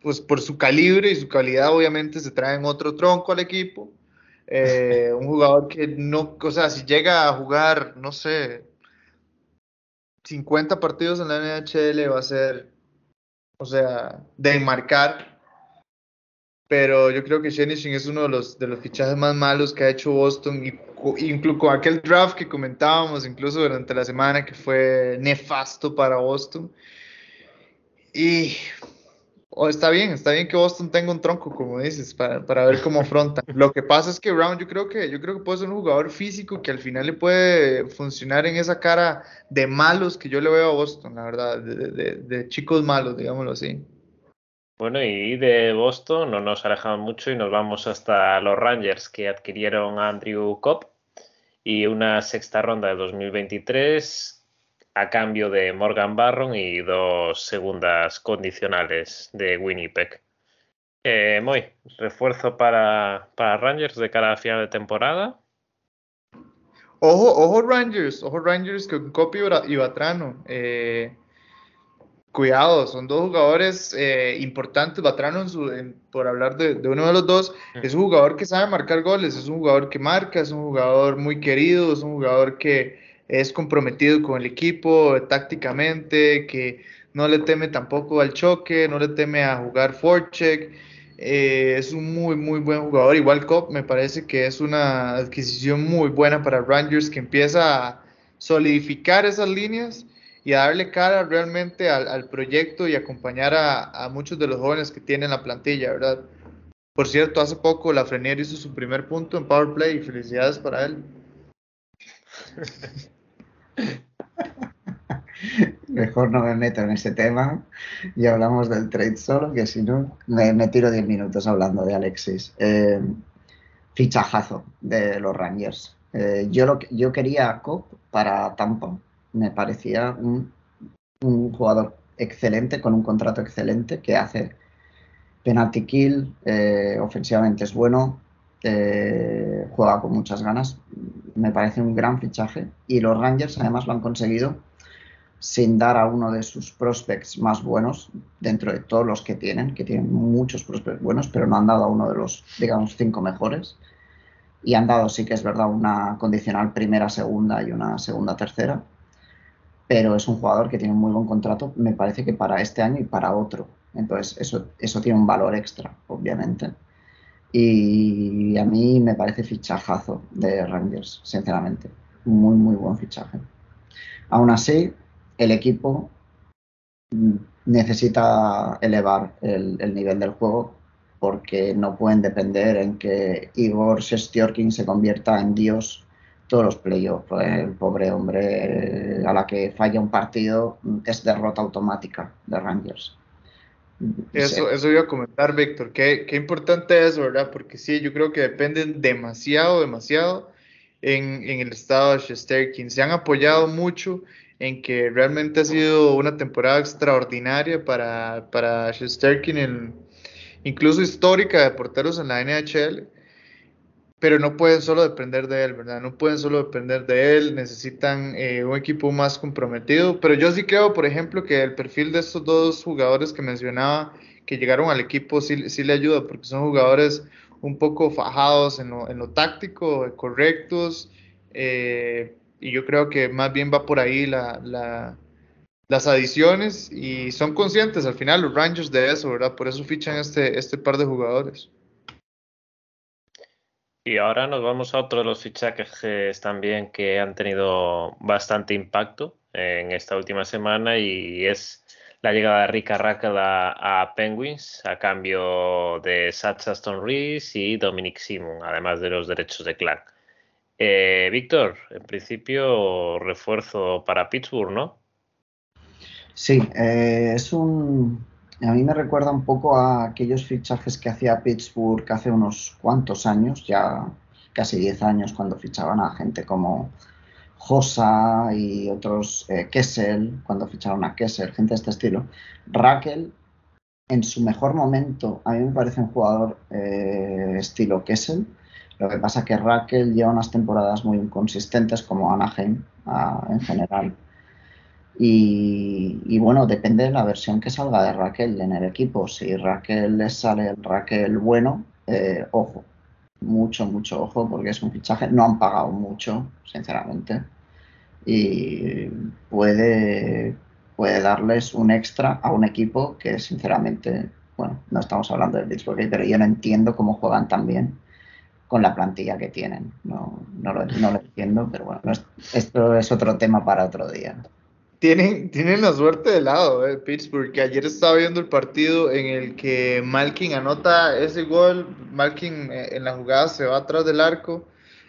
pues por su calibre y su calidad, obviamente se traen otro tronco al equipo. Eh, un jugador que no, o sea, si llega a jugar, no sé, 50 partidos en la NHL va a ser, o sea, de enmarcar pero yo creo que Shenishin es uno de los, de los fichajes más malos que ha hecho Boston, y, incluso con aquel draft que comentábamos, incluso durante la semana, que fue nefasto para Boston. Y oh, está bien, está bien que Boston tenga un tronco, como dices, para, para ver cómo afronta. Lo que pasa es que Brown, yo creo que, yo creo que puede ser un jugador físico que al final le puede funcionar en esa cara de malos que yo le veo a Boston, la verdad, de, de, de chicos malos, digámoslo así. Bueno, y de Boston no nos alejamos mucho y nos vamos hasta los Rangers que adquirieron a Andrew Cobb y una sexta ronda de 2023 a cambio de Morgan Barron y dos segundas condicionales de Winnipeg. Eh, Moy, refuerzo para, para Rangers de cara a final de temporada. Ojo, ojo Rangers, ojo Rangers con Cobb y Batrano. Cuidado, son dos jugadores eh, importantes. Batrano, por hablar de, uno de los dos, es un jugador que sabe marcar goles, es un jugador que marca, es un jugador muy querido, es un jugador que es comprometido con el equipo tácticamente, que no le teme tampoco al choque, no le teme a jugar forecheck. Eh, es un muy, muy buen jugador. Igual Cop me parece que es una adquisición muy buena para Rangers que empieza a solidificar esas líneas y a darle cara realmente al, proyecto y acompañar a, muchos de los jóvenes que tienen la plantilla, ¿verdad? Por cierto, hace poco la Frenier hizo su primer punto en Power Play y felicidades para él. Mejor no me meto en ese tema y hablamos del trade solo, que si no me, tiro 10 minutos hablando de Alexis. Eh, fichajazo de los Rangers. Eh, yo, lo, yo quería Cop para Tampa, me parecía un, jugador excelente, con un contrato excelente, que hace penalty kill, eh, ofensivamente es bueno, eh, juega con muchas ganas, me parece un gran fichaje y los Rangers además lo han conseguido sin dar a uno de sus prospects más buenos dentro de todos los que tienen, que tienen muchos prospects buenos, pero no han dado a uno de los, digamos, cinco mejores. Y han dado, sí que es verdad, una condicional primera, segunda y una segunda, tercera pero es un jugador que tiene un muy buen contrato, me parece que para este año y para otro. Entonces, eso, eso tiene un valor extra, obviamente. Y a mí me parece fichajazo de Rangers, sinceramente. Muy, muy buen fichaje. Aún así, el equipo necesita elevar el, el nivel del juego porque no pueden depender en que Igor Sestiorkin se convierta en Dios todos los playoffs. Pues, el pobre hombre, a la que falla un partido, es derrota automática de Rangers. Eso, eso iba a comentar, Víctor. Qué, qué importante es, ¿verdad? Porque sí, yo creo que dependen demasiado, demasiado en, en el estado de Shesterkin. Se han apoyado mucho en que realmente ha sido una temporada extraordinaria para, para Shesterkin, incluso histórica de porteros en la NHL pero no pueden solo depender de él, ¿verdad? No pueden solo depender de él, necesitan eh, un equipo más comprometido, pero yo sí creo, por ejemplo, que el perfil de estos dos jugadores que mencionaba, que llegaron al equipo sí, sí, le ayuda, porque son jugadores un poco fajados en lo, en lo táctico, correctos, eh, y yo creo que más bien va por ahí la, la, las adiciones y son conscientes al final los Rangers de eso, ¿verdad? Por eso fichan este, este par de jugadores. Y ahora nos vamos a otro de los fichajes también que han tenido bastante impacto en esta última semana y es la llegada de Rick Rackle a, Penguins a cambio de Sacha Stone Reese y Dominic Simon, además de los derechos de Clark. Eh, Víctor, en principio refuerzo para Pittsburgh, ¿no? Sí, eh, es un. A mí me recuerda un poco a aquellos fichajes que hacía Pittsburgh hace unos cuantos años, ya casi 10 años, cuando fichaban a gente como Josa y otros, eh, Kessel, cuando ficharon a Kessel, gente de este estilo. Raquel, en su mejor momento, a mí me parece un jugador eh, estilo Kessel. Lo que pasa que Raquel lleva unas temporadas muy inconsistentes como Anaheim ah, en general. Y, bueno, depende de la versión que salga de Raquel en el equipo. Si Raquel le sale el Raquel bueno, eh, ojo, mucho, mucho ojo, porque es un fichaje. No han pagado mucho, sinceramente. Y puede, puede darles un extra a un equipo que, sinceramente, bueno, no estamos hablando del Pittsburgh, pero yo no entiendo cómo juegan tan bien con la plantilla que tienen. No, no lo entiendo, pero bueno, esto es otro tema para otro día tienen, tienen la suerte de lado, eh, Pittsburgh, que ayer estaba viendo el partido en el que Malkin anota ese gol, Malkin eh, en la jugada se va atrás del arco,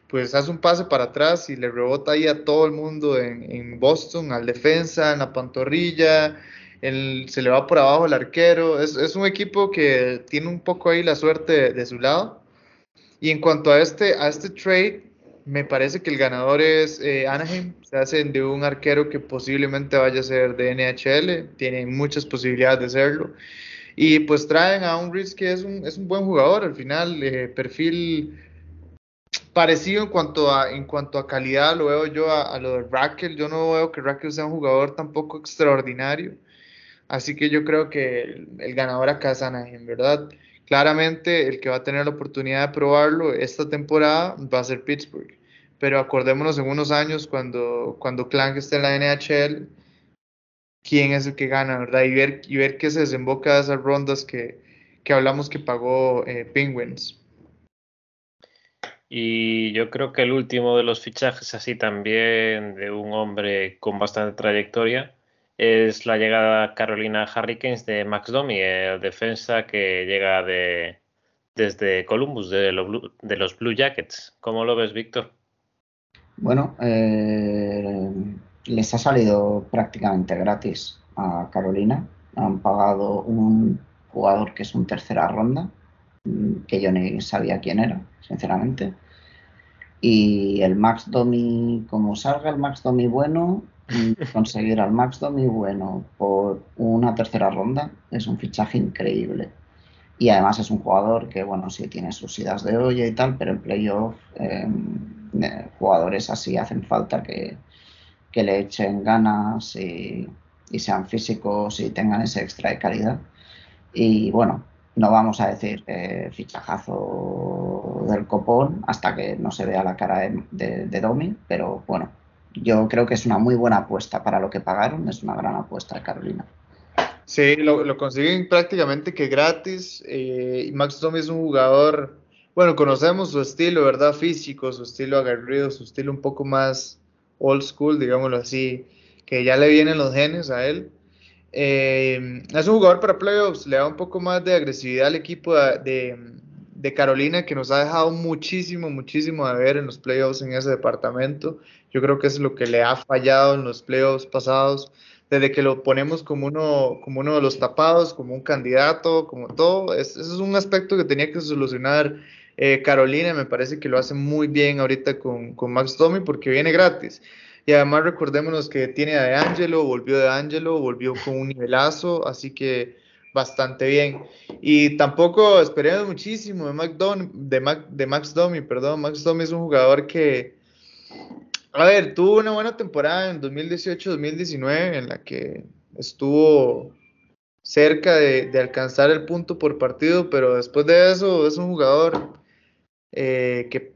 pues hace un pase para atrás y le rebota ahí a todo el mundo en, Boston, al defensa, en la pantorrilla, se le va por abajo el arquero, es, es, un equipo que tiene un poco ahí la suerte de, su lado. Y en cuanto a este, a este trade, me parece que el ganador es eh, Anaheim. Se hacen de un arquero que posiblemente vaya a ser de NHL. Tiene muchas posibilidades de serlo. Y pues traen a un Rich que es un, es un buen jugador. Al final, eh, perfil parecido en cuanto a en cuanto a calidad lo veo yo a, lo de Raquel. Yo no veo que Raquel sea un jugador tampoco extraordinario. Así que yo creo que el, el ganador acá es Anaheim, ¿verdad? Claramente el que va a tener la oportunidad de probarlo esta temporada va a ser Pittsburgh. Pero acordémonos en unos años cuando, cuando Clank esté en la NHL, quién es el que gana, ¿verdad? Y ver, y ver qué se desemboca de esas rondas que, hablamos que pagó eh, Penguins. Y yo creo que el último de los fichajes así también de un hombre con bastante trayectoria es la llegada Carolina Hurricanes de Max Domi, el defensa que llega de, desde Columbus, de, de los Blue Jackets. ¿Cómo lo ves, Víctor? Bueno, eh, les ha salido prácticamente gratis a Carolina. Han pagado un jugador que es un tercera ronda, mm, que yo ni sabía quién era, sinceramente. Y el Max Domi, como salga el Max Domi bueno, conseguir al Max Domi bueno por una tercera ronda es un fichaje increíble. Y además es un jugador que, bueno, sí tiene sus idas de olla y tal, pero en playoff em, eh, jugadores así hacen falta que, le echen ganas y, sean físicos y tengan ese extra de calidad. Y bueno, no vamos a decir eh, fichajazo del copón hasta que no se vea la cara de, de Domi, pero bueno, yo creo que es una muy buena apuesta para lo que pagaron, es una gran apuesta Carolina. Sí, lo, consiguen prácticamente que gratis. Eh, Max Domi es un jugador, bueno, conocemos su estilo, ¿verdad? Físico, su estilo aguerrido, su estilo un poco más old school, digámoslo así, que ya le vienen los genes a él. Eh, es un jugador para playoffs, le da un poco más de agresividad al equipo de Carolina, que nos ha dejado muchísimo, muchísimo de ver en los playoffs en ese departamento. Yo creo que es lo que le ha fallado en los playoffs pasados, desde que lo ponemos como uno, como uno de los tapados, como un candidato, como todo. Es, es un aspecto que tenía que solucionar eh, Carolina. Me parece que lo hace muy bien ahorita con, con Max Domi porque viene gratis. Y además recordémonos que tiene a De Angelo, volvió De Angelo, volvió con un nivelazo, así que bastante bien. Y tampoco esperemos muchísimo de, Max de, de Max Domi, perdón. Max Domi es un jugador que, a ver, tuvo una buena temporada en 2018-2019 en la que estuvo cerca de, alcanzar el punto por partido, pero después de eso es un jugador eh, que,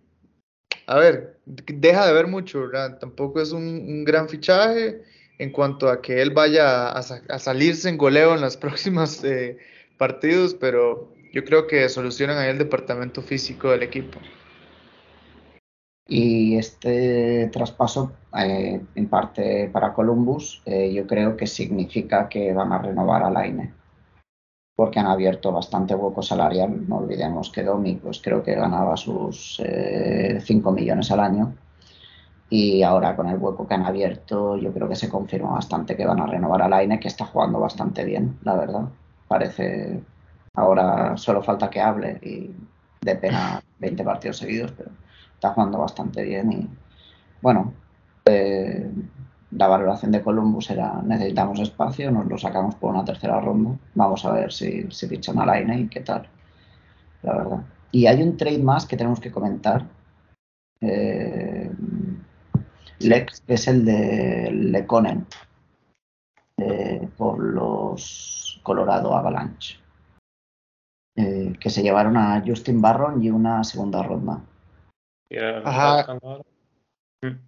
a ver, deja de ver mucho. Tampoco es un, gran fichaje en cuanto a que él vaya a, salirse en goleo en los próximos eh, partidos, pero yo creo que solucionan ahí el departamento físico del equipo. Y este traspaso, eh, en parte para Columbus, eh, yo creo que significa que van a renovar a Laine, porque han abierto bastante hueco salarial. No olvidemos que Domi, pues creo que ganaba sus 5 eh, millones al año. Y ahora con el hueco que han abierto, yo creo que se confirma bastante que van a renovar a Laine, que está jugando bastante bien, la verdad. Parece. Ahora solo falta que hable y de pena 20 partidos seguidos, pero está jugando bastante bien y bueno, eh, la valoración de Columbus era necesitamos espacio, nos lo sacamos por una tercera ronda, vamos a ver si, si fichan a Line y qué tal, la verdad. Y hay un trade más que tenemos que comentar, eh, Lex, que es el de Leconen eh, por los Colorado Avalanche, eh, que se llevaron a Justin Barron y una segunda ronda. Mm.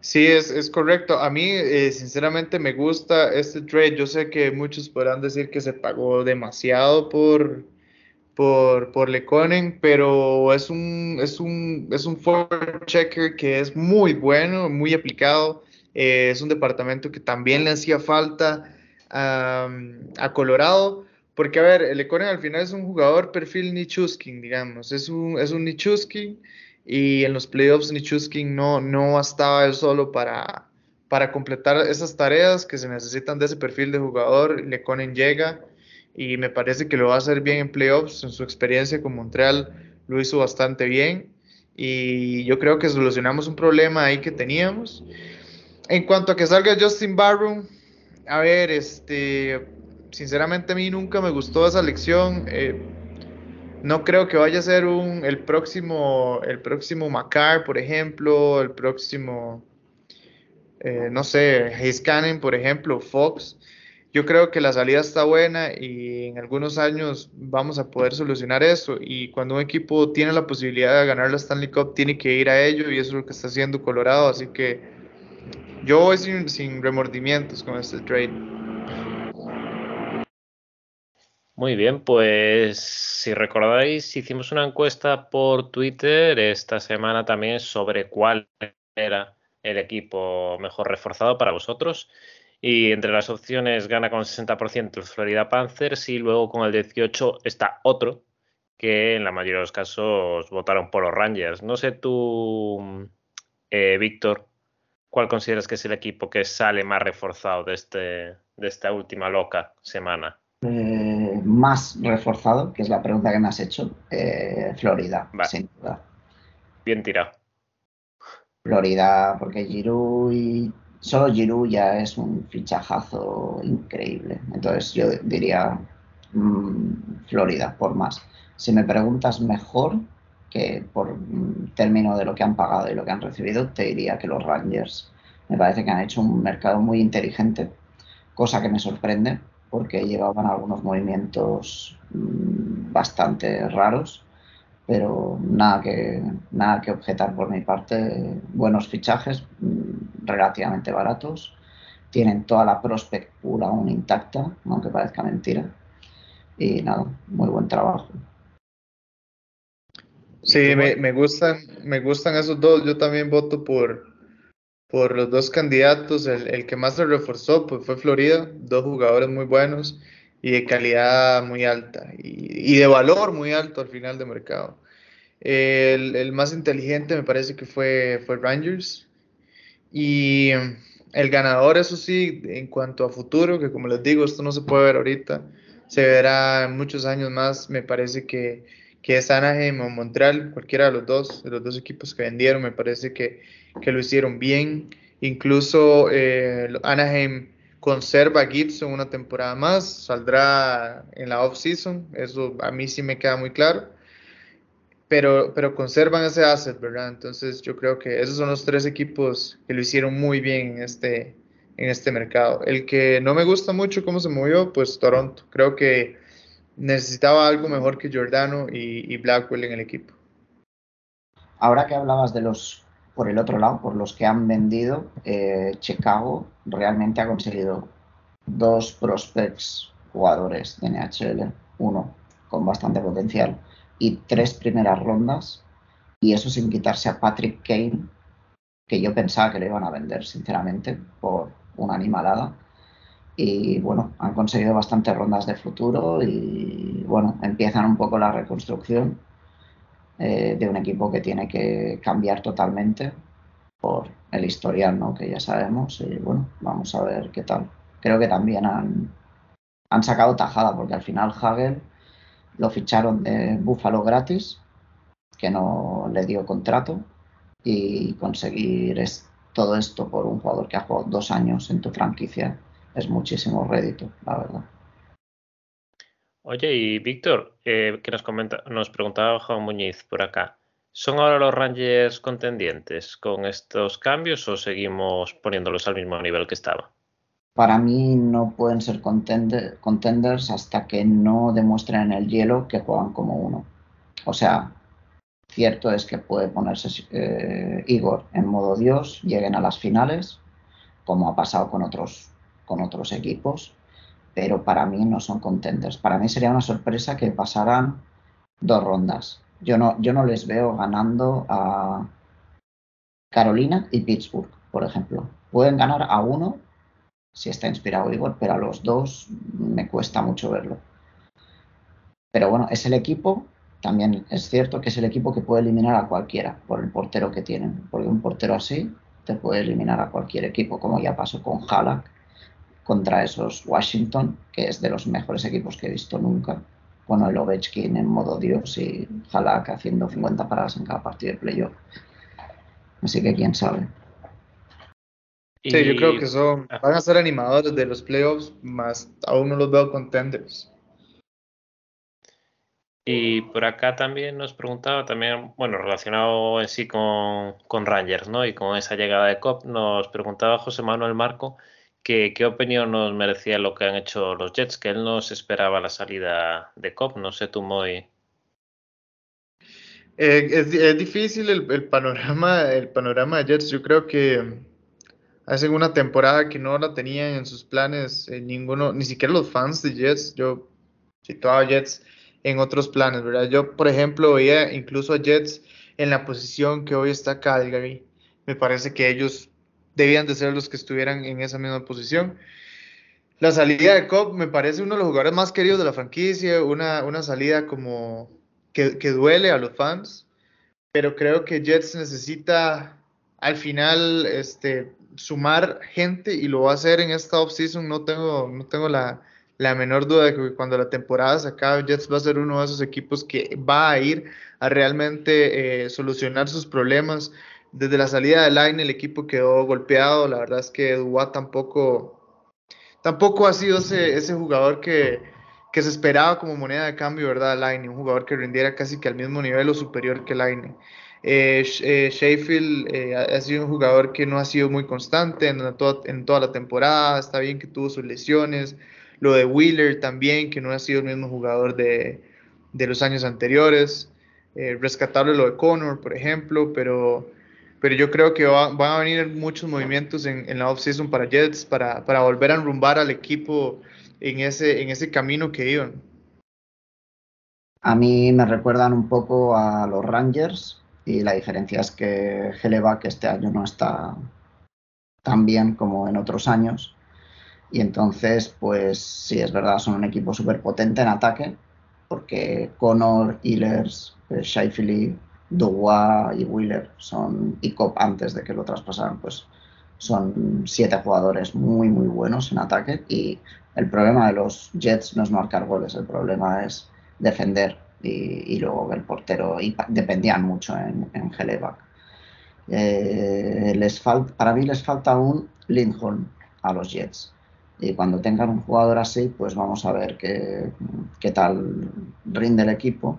Sí, es, es, correcto. A mí, eh, sinceramente, me gusta este trade. Yo sé que muchos podrán decir que se pagó demasiado por, por, por Leconen, pero es un, es un, es un forward checker que es muy bueno, muy aplicado. Eh, es un departamento que también le hacía falta a Colorado. Porque, a ver, el Econen al final es un jugador perfil Nichuskin, digamos. Es un, es un Nichuskin y en los playoffs Nichuskin no, no bastaba él solo para, para completar esas tareas que se necesitan de ese perfil de jugador. Leconen llega y me parece que lo va a hacer bien en playoffs. En su experiencia con Montreal lo hizo bastante bien y yo creo que solucionamos un problema ahí que teníamos. En cuanto a que salga Justin Barrow, a ver, este sinceramente a mí nunca me gustó esa lección. Eh, no creo que vaya a ser un, el próximo, el próximo Macar, por ejemplo, el próximo, eh, no sé, Cannon, por ejemplo, Fox. Yo creo que la salida está buena y en algunos años vamos a poder solucionar eso. Y cuando un equipo tiene la posibilidad de ganar la Stanley Cup, tiene que ir a ello y eso es lo que está haciendo Colorado. Así que yo voy sin, sin remordimientos con este trade. Muy bien, pues si recordáis, hicimos una encuesta por Twitter esta semana también sobre cuál era el equipo mejor reforzado para vosotros. Y entre las opciones gana con 60% el Florida Panthers y luego con el 18 está otro que en la mayoría de los casos votaron por los Rangers. No sé tú, eh, Víctor, cuál consideras que es el equipo que sale más reforzado de, este, de esta última loca semana. Eh, más reforzado, que es la pregunta que me has hecho, eh, Florida, sin duda. Bien tirado. Florida, porque Giroud y solo Giroud ya es un fichajazo increíble. Entonces yo diría mm, Florida por más. Si me preguntas mejor que por término de lo que han pagado y lo que han recibido, te diría que los Rangers me parece que han hecho un mercado muy inteligente, cosa que me sorprende porque llevaban algunos movimientos mm, bastante raros, pero nada que, nada que objetar por mi parte. Buenos fichajes, mm, relativamente baratos, tienen toda la prospect pura aún intacta, aunque parezca mentira, y nada, muy buen trabajo. Sí, me, me, gustan, me gustan esos dos. Yo también voto por, por los dos candidatos. El, que más se reforzó pues, fue Florida, dos jugadores muy buenos y de calidad muy alta y, de valor muy alto al final de mercado. El, más inteligente me parece que fue, fue Rangers. Y el ganador, eso sí, en cuanto a futuro, que como les digo, esto no se puede ver ahorita, se verá en muchos años más, me parece que, que es Anaheim o Montreal, cualquiera de los dos, de los dos equipos que vendieron, me parece que que lo hicieron bien. Incluso eh, Anaheim conserva Gibson una temporada más, saldrá en la off-season, eso a mí sí me queda muy claro. Pero, pero conservan ese asset, ¿verdad? Entonces yo creo que esos son los tres equipos que lo hicieron muy bien en este, en este mercado. El que no me gusta mucho cómo se movió, pues Toronto. Creo que necesitaba algo mejor que Giordano y, Blackwell en el equipo. Ahora que hablabas de los, por el otro lado, por los que han vendido, eh, Chicago realmente ha conseguido dos prospects jugadores de NHL, uno con bastante potencial y tres primeras rondas, y eso sin quitarse a Patrick Kane, que yo pensaba que le iban a vender, sinceramente, por una animalada. Y bueno, han conseguido bastantes rondas de futuro y bueno, empiezan un poco la reconstrucción eh, de un equipo que tiene que cambiar totalmente por el historial, ¿no? Que ya sabemos y bueno, vamos a ver qué tal. Creo que también han, han sacado tajada porque al final Hagel lo ficharon de Buffalo gratis, que no le dio contrato y conseguir todo esto por un jugador que ha jugado dos años en tu franquicia es muchísimo rédito, la verdad. Oye, y Víctor, eh, que nos, comenta, nos preguntaba Juan Muñiz por acá, ¿son ahora los Rangers contendientes con estos cambios o seguimos poniéndolos al mismo nivel que estaba? Para mí no pueden ser contenders hasta que no demuestren en el hielo que juegan como uno. O sea, Cierto es que puede ponerse eh, Igor en modo Dios, lleguen a las finales, como ha pasado con otros, con otros equipos, pero para mí no son contenders. Para mí sería una sorpresa que pasaran dos rondas. Yo no, yo no les veo ganando a Carolina y Pittsburgh, por ejemplo. Pueden ganar a uno si está inspirado Igor, pero a los dos me cuesta mucho verlo. Pero bueno, es el equipo también es cierto que es el equipo que puede eliminar a cualquiera por el portero que tienen, porque un portero así te puede eliminar a cualquier equipo, como ya pasó con Halak contra esos Washington, que es de los mejores equipos que he visto nunca, con el Ovechkin en modo Dios y Halak haciendo 50 paradas en cada partido de playoff. Así que quién sabe. Sí, yo creo que son, ah. van a ser animadores de los playoffs, más aún no los veo contenders. Y por acá también nos preguntaba, también, bueno, relacionado en sí con, Rangers, ¿no? Y con esa llegada de COP, nos preguntaba José Manuel Marco que qué opinión nos merecía lo que han hecho los Jets, que él no se esperaba la salida de COP, no sé tú muy... Eh, es, difícil el, panorama, el panorama de Jets, yo creo que hace una temporada que no la tenían en sus planes eh, ninguno, ni siquiera los fans de Jets, yo situaba a Jets en otros planes, ¿verdad? Yo, por ejemplo, veía incluso a Jets en la posición que hoy está Calgary. Me parece que ellos debían de ser los que estuvieran en esa misma posición. La salida de Cobb me parece uno de los jugadores más queridos de la franquicia, una, una salida como que, que, duele a los fans, pero creo que Jets necesita al final este, sumar gente y lo va a hacer en esta offseason, no tengo, no tengo la, la menor duda de que cuando la temporada se acabe, Jets va a ser uno de esos equipos que va a ir a realmente eh, solucionar sus problemas. Desde la salida de Line el equipo quedó golpeado, la verdad es que Dubois tampoco, tampoco ha sido ese, jugador que, se esperaba como moneda de cambio, ¿verdad? Line, un jugador que rindiera casi que al mismo nivel o superior que Line. Eh, eh, Sheffield ha sido un jugador que no ha sido muy constante en, toda la temporada, está bien que tuvo sus lesiones, lo de Wheeler también, que no ha sido el mismo jugador de, los años anteriores. Eh, rescatable lo de Connor, por ejemplo, pero, pero yo creo que van a venir muchos movimientos en, en la offseason para Jets para, para, volver a enrumbar al equipo en ese, en ese camino que iban. A mí me recuerdan un poco a los Rangers y la diferencia es que que este año no está tan bien como en otros años y entonces, pues sí, es verdad, son un equipo súper potente en ataque, porque Connor, Hillers, eh, Shifley, Dubois y Wheeler son, y Cop antes de que lo traspasaran, pues son siete jugadores muy, muy buenos en ataque. Y el problema de los Jets no es marcar goles, el problema es defender. Y, luego el portero, y dependían mucho en, en eh, para mí les falta un Lindholm a los Jets y cuando tengan un jugador así, pues vamos a ver qué tal rinde el equipo.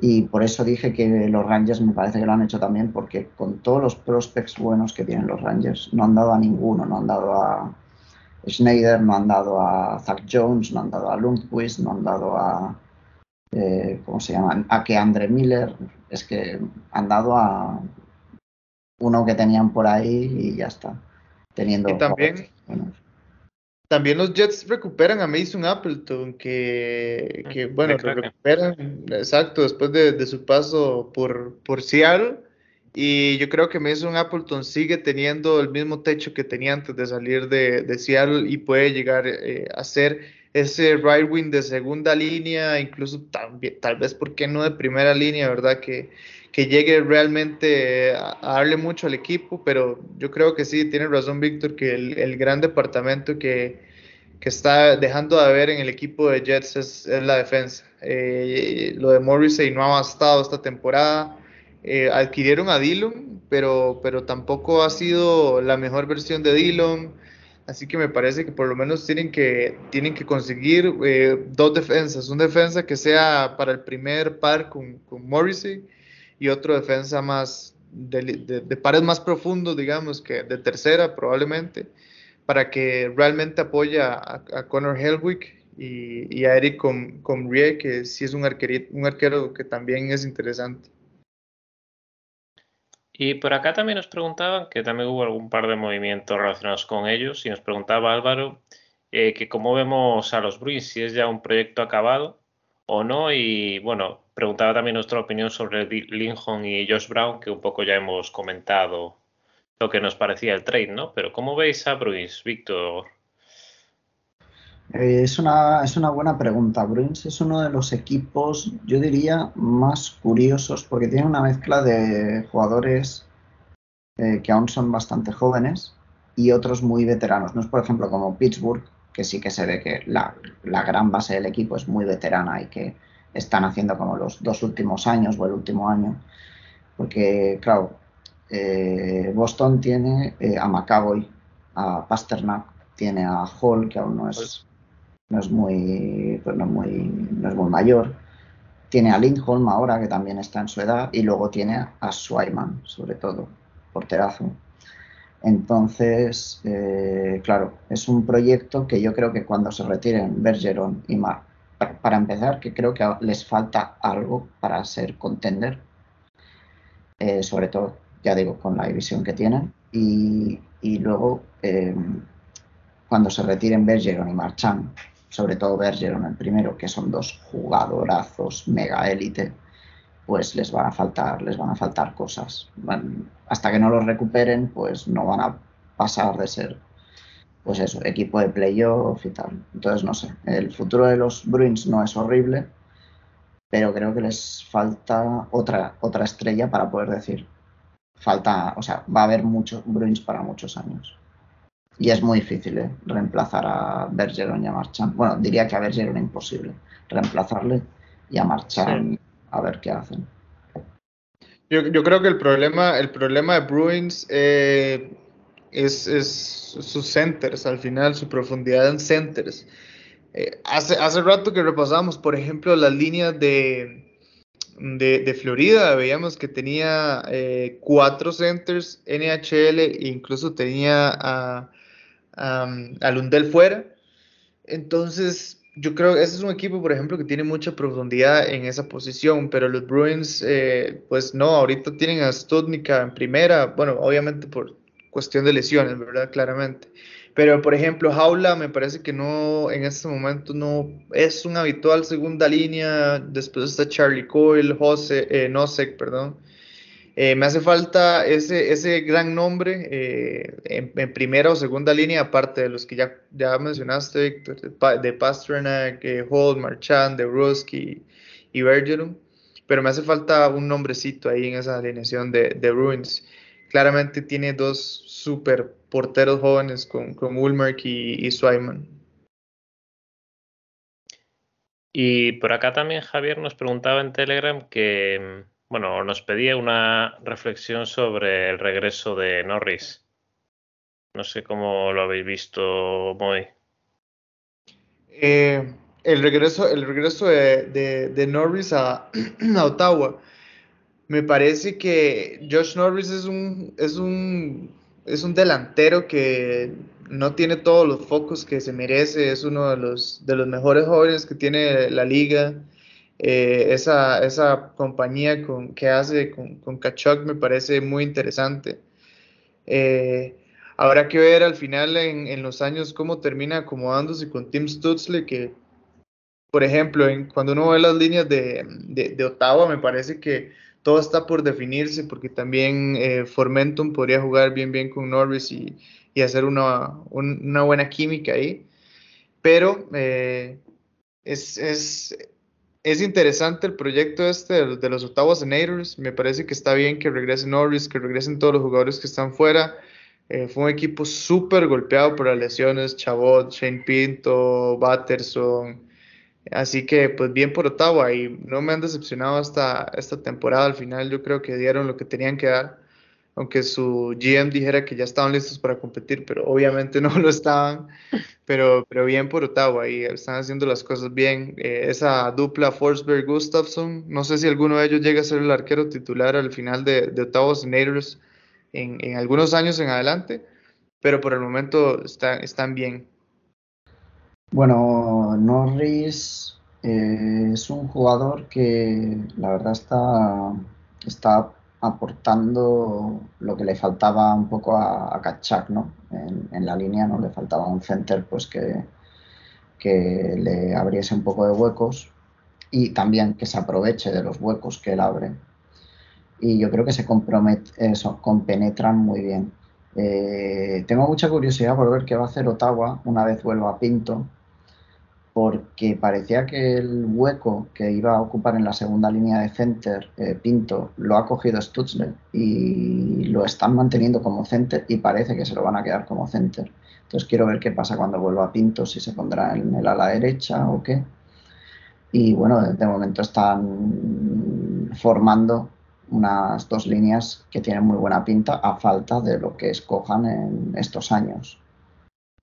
Y por eso dije que los Rangers me parece que lo han hecho también, porque con todos los prospects buenos que tienen los Rangers, no han dado a ninguno, no han dado a Schneider, no han dado a Zach Jones, no han dado a Lundqvist, no han dado a, eh, ¿cómo se llama? A que Andre Miller, es que han dado a uno que tenían por ahí y ya está. Teniendo y también, también los Jets recuperan a Mason Appleton, que, que bueno, lo recuperan, exacto, después de, su paso por, por Seattle. Y yo creo que Mason Appleton sigue teniendo el mismo techo que tenía antes de salir de, de Seattle y puede llegar eh, a ser ese right wing de segunda línea, incluso también, tal vez, ¿por qué no de primera línea, verdad? Que, que llegue realmente a, darle mucho al equipo, pero yo creo que sí, tiene razón Víctor, que el, gran departamento que, que, está dejando de ver en el equipo de Jets es, la defensa. Eh, lo de Morrissey no ha bastado esta temporada. Eh, adquirieron a Dillon, pero, pero tampoco ha sido la mejor versión de Dillon. Así que me parece que por lo menos tienen que, tienen que conseguir eh, dos defensas. Un defensa que sea para el primer par con, con Morrissey y otro defensa más de, pares más profundos, digamos, que de tercera probablemente, para que realmente apoye a, Connor Helwig y, a Eric Comrie, que sí es un, un arquero que también es interesante. Y por acá también nos preguntaban, que también hubo algún par de movimientos relacionados con ellos, y nos preguntaba Álvaro eh, que cómo vemos a los Bruins, si es ya un proyecto acabado o no, y bueno, preguntaba también nuestra opinión sobre Lincoln y Josh Brown, que un poco ya hemos comentado lo que nos parecía el trade, ¿no? Pero ¿cómo veis a Bruins, Víctor? Eh, es, una, es una buena pregunta. Bruins es uno de los equipos, yo diría, más curiosos porque tiene una mezcla de jugadores eh, que aún son bastante jóvenes y otros muy veteranos. No es, por ejemplo, como Pittsburgh, que sí que se ve que la, la gran base del equipo es muy veterana y que están haciendo como los dos últimos años o el último año. Porque, claro, eh, Boston tiene eh, a McAvoy, a Pasternak, tiene a Hall, que aún no es, pues no es, muy, pues no muy, no es muy mayor. Tiene a Lindholm ahora, que también está en su edad, y luego tiene a Swayman, sobre todo, porterazo. Entonces, eh, claro, es un proyecto que yo creo que cuando se retiren Bergeron y Mark para empezar, que creo que les falta algo para ser contender, eh, sobre todo, ya digo, con la división que tienen. Y, luego, eh, cuando se retiren Bergeron y Marchand, sobre todo Bergeron el primero, que son dos jugadorazos mega élite, pues les van a faltar, les van a faltar cosas. hasta que no los recuperen, pues no van a pasar de ser pues eso, equipo de playoff y tal. Entonces, no sé, el futuro de los Bruins no es horrible, pero creo que les falta otra, otra estrella para poder decir, falta, o sea, va a haber muchos Bruins para muchos años. Y es muy difícil ¿eh? reemplazar a Bergeron y a Marchand. Bueno, diría que a Bergeron imposible reemplazarle y a Marchand a ver qué hacen. Yo, creo que el problema, el problema de Bruins eh, es, es, sus centers, al final, su profundidad en centers. Eh, hace, hace rato que repasamos, por ejemplo, las líneas de, de, Florida, veíamos que tenía eh, cuatro centers NHL e incluso tenía a, a, Lundell fuera. Entonces, yo creo que ese es un equipo, por ejemplo, que tiene mucha profundidad en esa posición, pero los Bruins, eh, pues no, ahorita tienen a Studnica en primera, bueno, obviamente por cuestión de lesiones, ¿verdad? Claramente. Pero, por ejemplo, Jaula me parece que no, en este momento no es un habitual segunda línea. Después está Charlie Coyle, José, eh, Nosek, perdón. Eh, me hace falta ese, ese gran nombre eh, en, primera o segunda línea, aparte de los que ya, ya mencionaste, Víctor, de, Pasternak, eh, Hall, Marchand, de Ruski y Bergeron. Pero me hace falta un nombrecito ahí en esa alineación de, de Ruins claramente tiene dos super porteros jóvenes con, con y, y. Y por acá también Javier nos preguntaba en Telegram que, bueno, nos pedía una reflexión sobre el regreso de Norris. No sé cómo lo habéis visto, Moy. Eh, el regreso, el regreso de, Norris a, Ottawa. Me parece que Josh Norris es un, es un, es un delantero que no tiene todos los focos que se merece, es uno de los, de los mejores jóvenes que tiene la liga. Eh, esa, esa, compañía con, que hace con, con me parece muy interesante. Eh, habrá que ver al final en, en, los años cómo termina acomodándose con Tim Stutzle, que por ejemplo, en, cuando uno ve las líneas de, de, Ottawa, me parece que todo está por definirse, porque también eh, Formentum podría jugar bien bien con Norris y, y hacer una, una, buena química ahí. Pero eh, es, es, es, interesante el proyecto este de, los Ottawa Senators. Me parece que está bien que regresen Norris, que regresen todos los jugadores que están fuera. Eh, fue un equipo súper golpeado por las lesiones, Chabot, Shane Pinto, Batterson, Así que, pues bien por Ottawa y no me han decepcionado hasta esta temporada. Al final, yo creo que dieron lo que tenían que dar, aunque su GM dijera que ya estaban listos para competir, pero obviamente no lo estaban. Pero, pero bien por Ottawa y están haciendo las cosas bien. Eh, esa dupla Forsberg-Gustafsson, no sé si alguno de ellos llega a ser el arquero titular al final de, de Ottawa Senators en, algunos años en adelante, pero por el momento están bien. Bueno, Norris eh, es un jugador que la verdad está, está aportando lo que le faltaba un poco a, a Kachak, ¿no? En, la línea no le faltaba un center pues que, que le abriese un poco de huecos y también que se aproveche de los huecos que él abre. Y yo creo que se eso, compenetran muy bien. Eh, tengo mucha curiosidad por ver qué va a hacer Ottawa una vez vuelva a Pinto, porque parecía que el hueco que iba a ocupar en la segunda línea de center eh, Pinto lo ha cogido Stutzler y lo están manteniendo como center y parece que se lo van a quedar como center. Entonces quiero ver qué pasa cuando vuelva Pinto, si se pondrá en el ala derecha o qué. Y bueno, de momento están formando unas dos líneas que tienen muy buena pinta a falta de lo que escojan en estos años.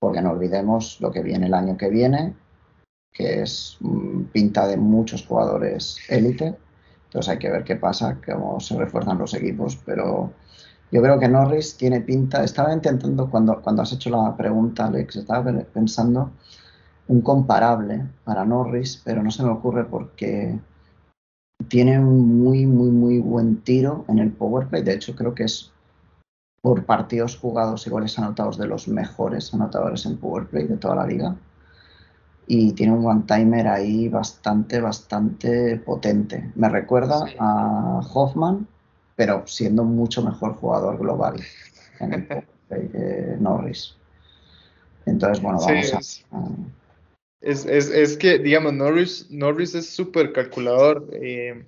Porque no olvidemos lo que viene el año que viene, que es mm, pinta de muchos jugadores élite. Entonces hay que ver qué pasa, cómo se refuerzan los equipos. Pero yo creo que Norris tiene pinta. Estaba intentando, cuando, cuando has hecho la pregunta, Alex, estaba pensando un comparable para Norris, pero no se me ocurre porque tiene un muy, muy, muy buen tiro en el powerplay. De hecho, creo que es por partidos jugados y goles anotados de los mejores anotadores en powerplay de toda la liga y tiene un one-timer ahí bastante, bastante potente. Me recuerda a Hoffman, pero siendo mucho mejor jugador global en el Norris. Entonces, bueno, vamos a... Es, es, es, que, digamos, Norris, Norris es súper calculador. Eh,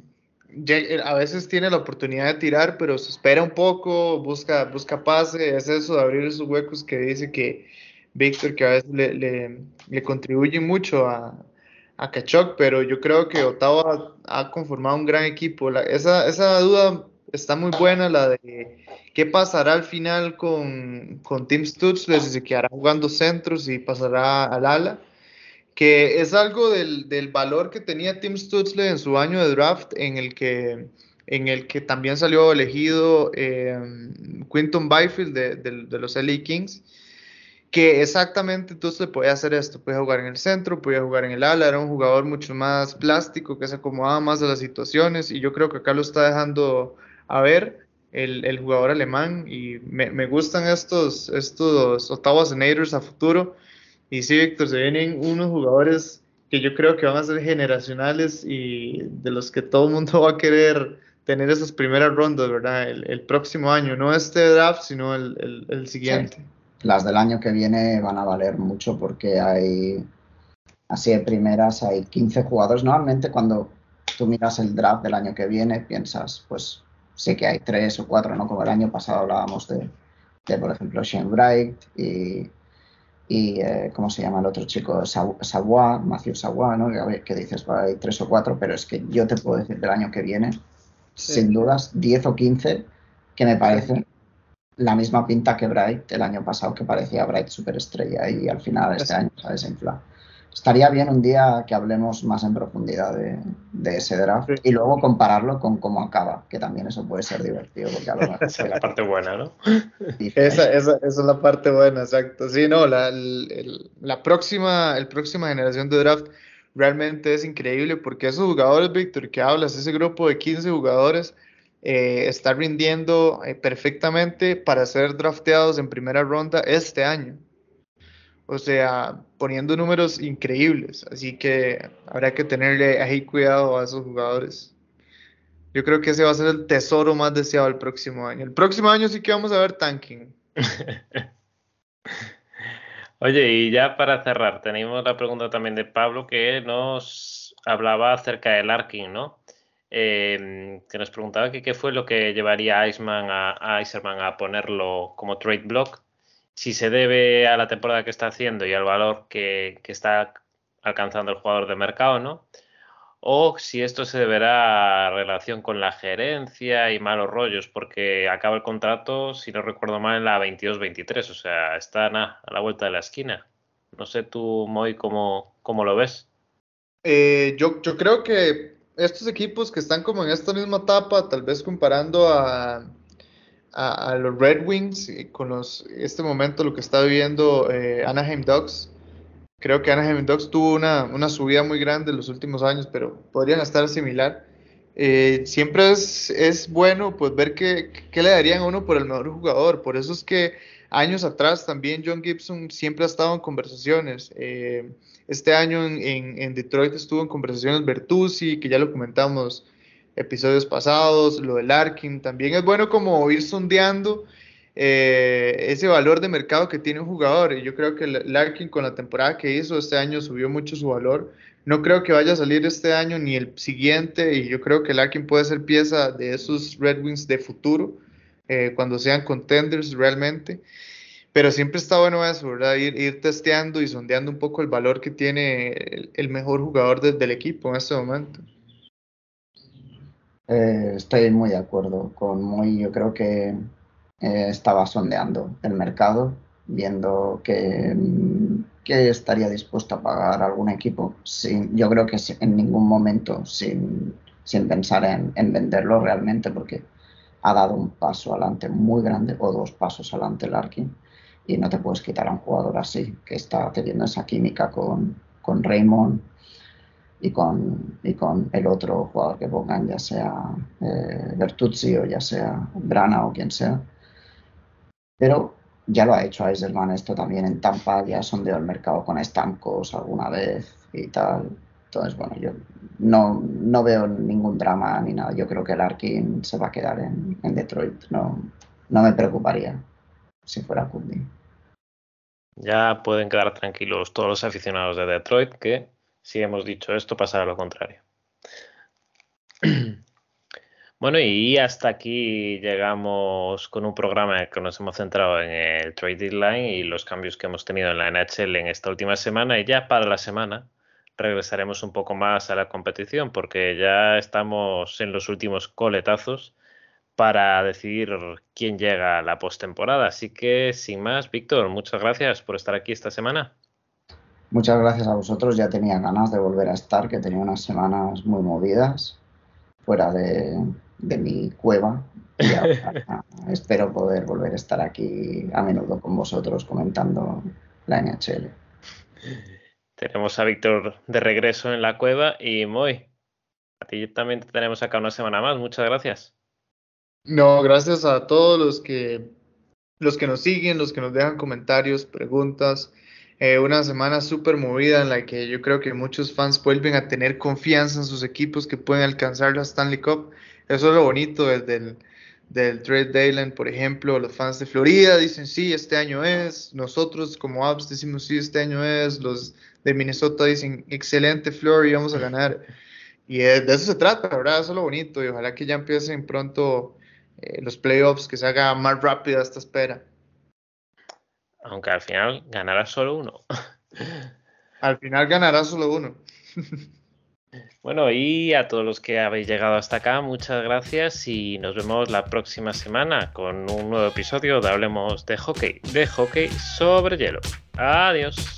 a veces tiene la oportunidad de tirar, pero se espera un poco, busca, busca pase, es eso de abrir esos huecos que dice que, Víctor, que a veces le, le, contribuye mucho a, a Kachuk, pero yo creo que Ottawa ha conformado un gran equipo. esa, esa duda está muy buena, la de qué pasará al final con, con Tim Stutzle, si se quedará jugando centros y pasará al ala, que es algo del, del, valor que tenía Tim Stutzle en su año de draft, en el que, en el que también salió elegido eh, Quinton Byfield de, de, de los LA Kings que exactamente entonces podía hacer esto, podía jugar en el centro, podía jugar en el ala, era un jugador mucho más plástico, que se acomodaba más a las situaciones y yo creo que acá lo está dejando a ver el, el jugador alemán y me, me, gustan estos, estos Ottawa Senators a futuro y sí, Víctor, se vienen unos jugadores que yo creo que van a ser generacionales y de los que todo el mundo va a querer tener esas primeras rondas, ¿verdad? El, próximo año, no este draft, sino el, el siguiente las del año que viene van a valer mucho porque hay, así de primeras, hay 15 jugadores. Normalmente cuando tú miras el draft del año que viene, piensas, pues sí que hay tres o cuatro, ¿no? Como el año pasado hablábamos de, por ejemplo, Shane Bright y, y eh, ¿cómo se llama el otro chico? Savoy, Matthew Savoy, ¿no? Que, dices, hay tres o cuatro, pero es que yo te puedo decir del año que viene, sin dudas, 10 o 15 que me parecen la misma pinta que Bright el año pasado, que parecía Bright superestrella y al final este año se ha desinflado. estaría bien un día que hablemos más en profundidad de, ese draft y luego compararlo con cómo acaba, que también eso puede ser divertido. Porque a lo mejor esa es la parte buena, ¿no? Esa, esa, esa, es la parte buena, exacto. Sí, no, la, la próxima, el próxima generación de draft realmente es increíble porque esos jugadores, Víctor, que hablas, ese grupo de 15 jugadores, eh, está rindiendo eh, perfectamente para ser drafteados en primera ronda este año. O sea, poniendo números increíbles. Así que habrá que tenerle ahí cuidado a esos jugadores. Yo creo que ese va a ser el tesoro más deseado el próximo año. El próximo año sí que vamos a ver tanking. Oye, y ya para cerrar, tenemos la pregunta también de Pablo que nos hablaba acerca del Arking, ¿no? Em, que nos preguntaba que qué fue lo que llevaría a Iceman a, a Iserman a ponerlo como trade block, si se debe a la temporada que está haciendo y al valor que, que está alcanzando el jugador de mercado, ¿no? o si esto se deberá a relación con la gerencia y malos rollos, porque acaba el contrato, si no recuerdo mal, en la 22-23, o sea, está a la vuelta de la esquina. No sé tú, Moy, cómo, cómo lo ves. Eh, yo, yo creo que estos equipos que están como en esta misma etapa, tal vez comparando a, a, los Red Wings con los, este momento lo que está viviendo eh, Anaheim Ducks, Creo que Anaheim Ducks tuvo una, una, subida muy grande en los últimos años, pero podrían estar similar. Eh, siempre es, es, bueno pues ver qué, le darían a uno por el mejor jugador. Por eso es que años atrás también John Gibson siempre ha estado en conversaciones. Eh, este año en, Detroit estuvo en conversaciones Bertuzzi, que ya lo comentamos episodios pasados, lo de Larkin. También es bueno como ir sondeando eh, ese valor de mercado que tiene un jugador. Y yo creo que Larkin con la temporada que hizo este año subió mucho su valor. No creo que vaya a salir este año ni el siguiente y yo creo que Larkin puede ser pieza de esos Red Wings de futuro eh, cuando sean contenders realmente. Pero siempre está bueno eso, ¿verdad? Ir, ir testeando y sondeando un poco el valor que tiene el, mejor jugador del equipo en este momento. Eh, estoy muy de acuerdo con muy, yo creo que eh, estaba sondeando el mercado, viendo que, estaría dispuesto a pagar algún equipo. Sin, yo creo que en ningún momento sin, pensar en, venderlo realmente, porque ha dado un paso adelante muy grande o dos pasos adelante el Arkin y no te puedes quitar a un jugador así que está teniendo esa química con, con Raymond y con, y con el otro jugador que pongan, ya sea eh, Bertuzzi o ya sea Brana o quien sea. Pero ya lo ha hecho Eiserman esto también en Tampa, ya sondeó el mercado con estancos alguna vez y tal. Entonces, bueno, yo no, no veo ningún drama ni nada. Yo creo que el Arkin se va a quedar en, Detroit. No, no me preocuparía si fuera Cundy. Ya pueden quedar tranquilos todos los aficionados de Detroit que, si hemos dicho esto, pasará lo contrario. Bueno, y hasta aquí llegamos con un programa que nos hemos centrado en el trade line y los cambios que hemos tenido en la NHL en esta última semana. Y ya para la semana regresaremos un poco más a la competición porque ya estamos en los últimos coletazos para decidir quién llega a la postemporada. Así que, sin más, Víctor, muchas gracias por estar aquí esta semana. Muchas gracias a vosotros. Ya tenía ganas de volver a estar, que tenía unas semanas muy movidas fuera de, de mi cueva. Y espero poder volver a estar aquí a menudo con vosotros comentando la NHL. Tenemos a Víctor de regreso en la cueva y Moy, a ti también te tenemos acá una semana más. Muchas gracias. No, gracias a todos los que los que nos siguen, los que nos dejan comentarios, preguntas. Eh, una semana súper movida en la que yo creo que muchos fans vuelven a tener confianza en sus equipos que pueden alcanzar la Stanley Cup. Eso es lo bonito desde el del Trade Dayland, por ejemplo, los fans de Florida dicen sí, este año es, nosotros como Abs decimos sí, este año es, los de Minnesota dicen excelente Florida, vamos a ganar. Y de eso se trata, ¿verdad? Eso es lo bonito y ojalá que ya empiecen pronto eh, los playoffs, que se haga más rápida esta espera. Aunque al final ganará solo uno. al final ganará solo uno. Bueno, y a todos los que habéis llegado hasta acá, muchas gracias y nos vemos la próxima semana con un nuevo episodio de Hablemos de Hockey, de hockey sobre hielo. Adiós.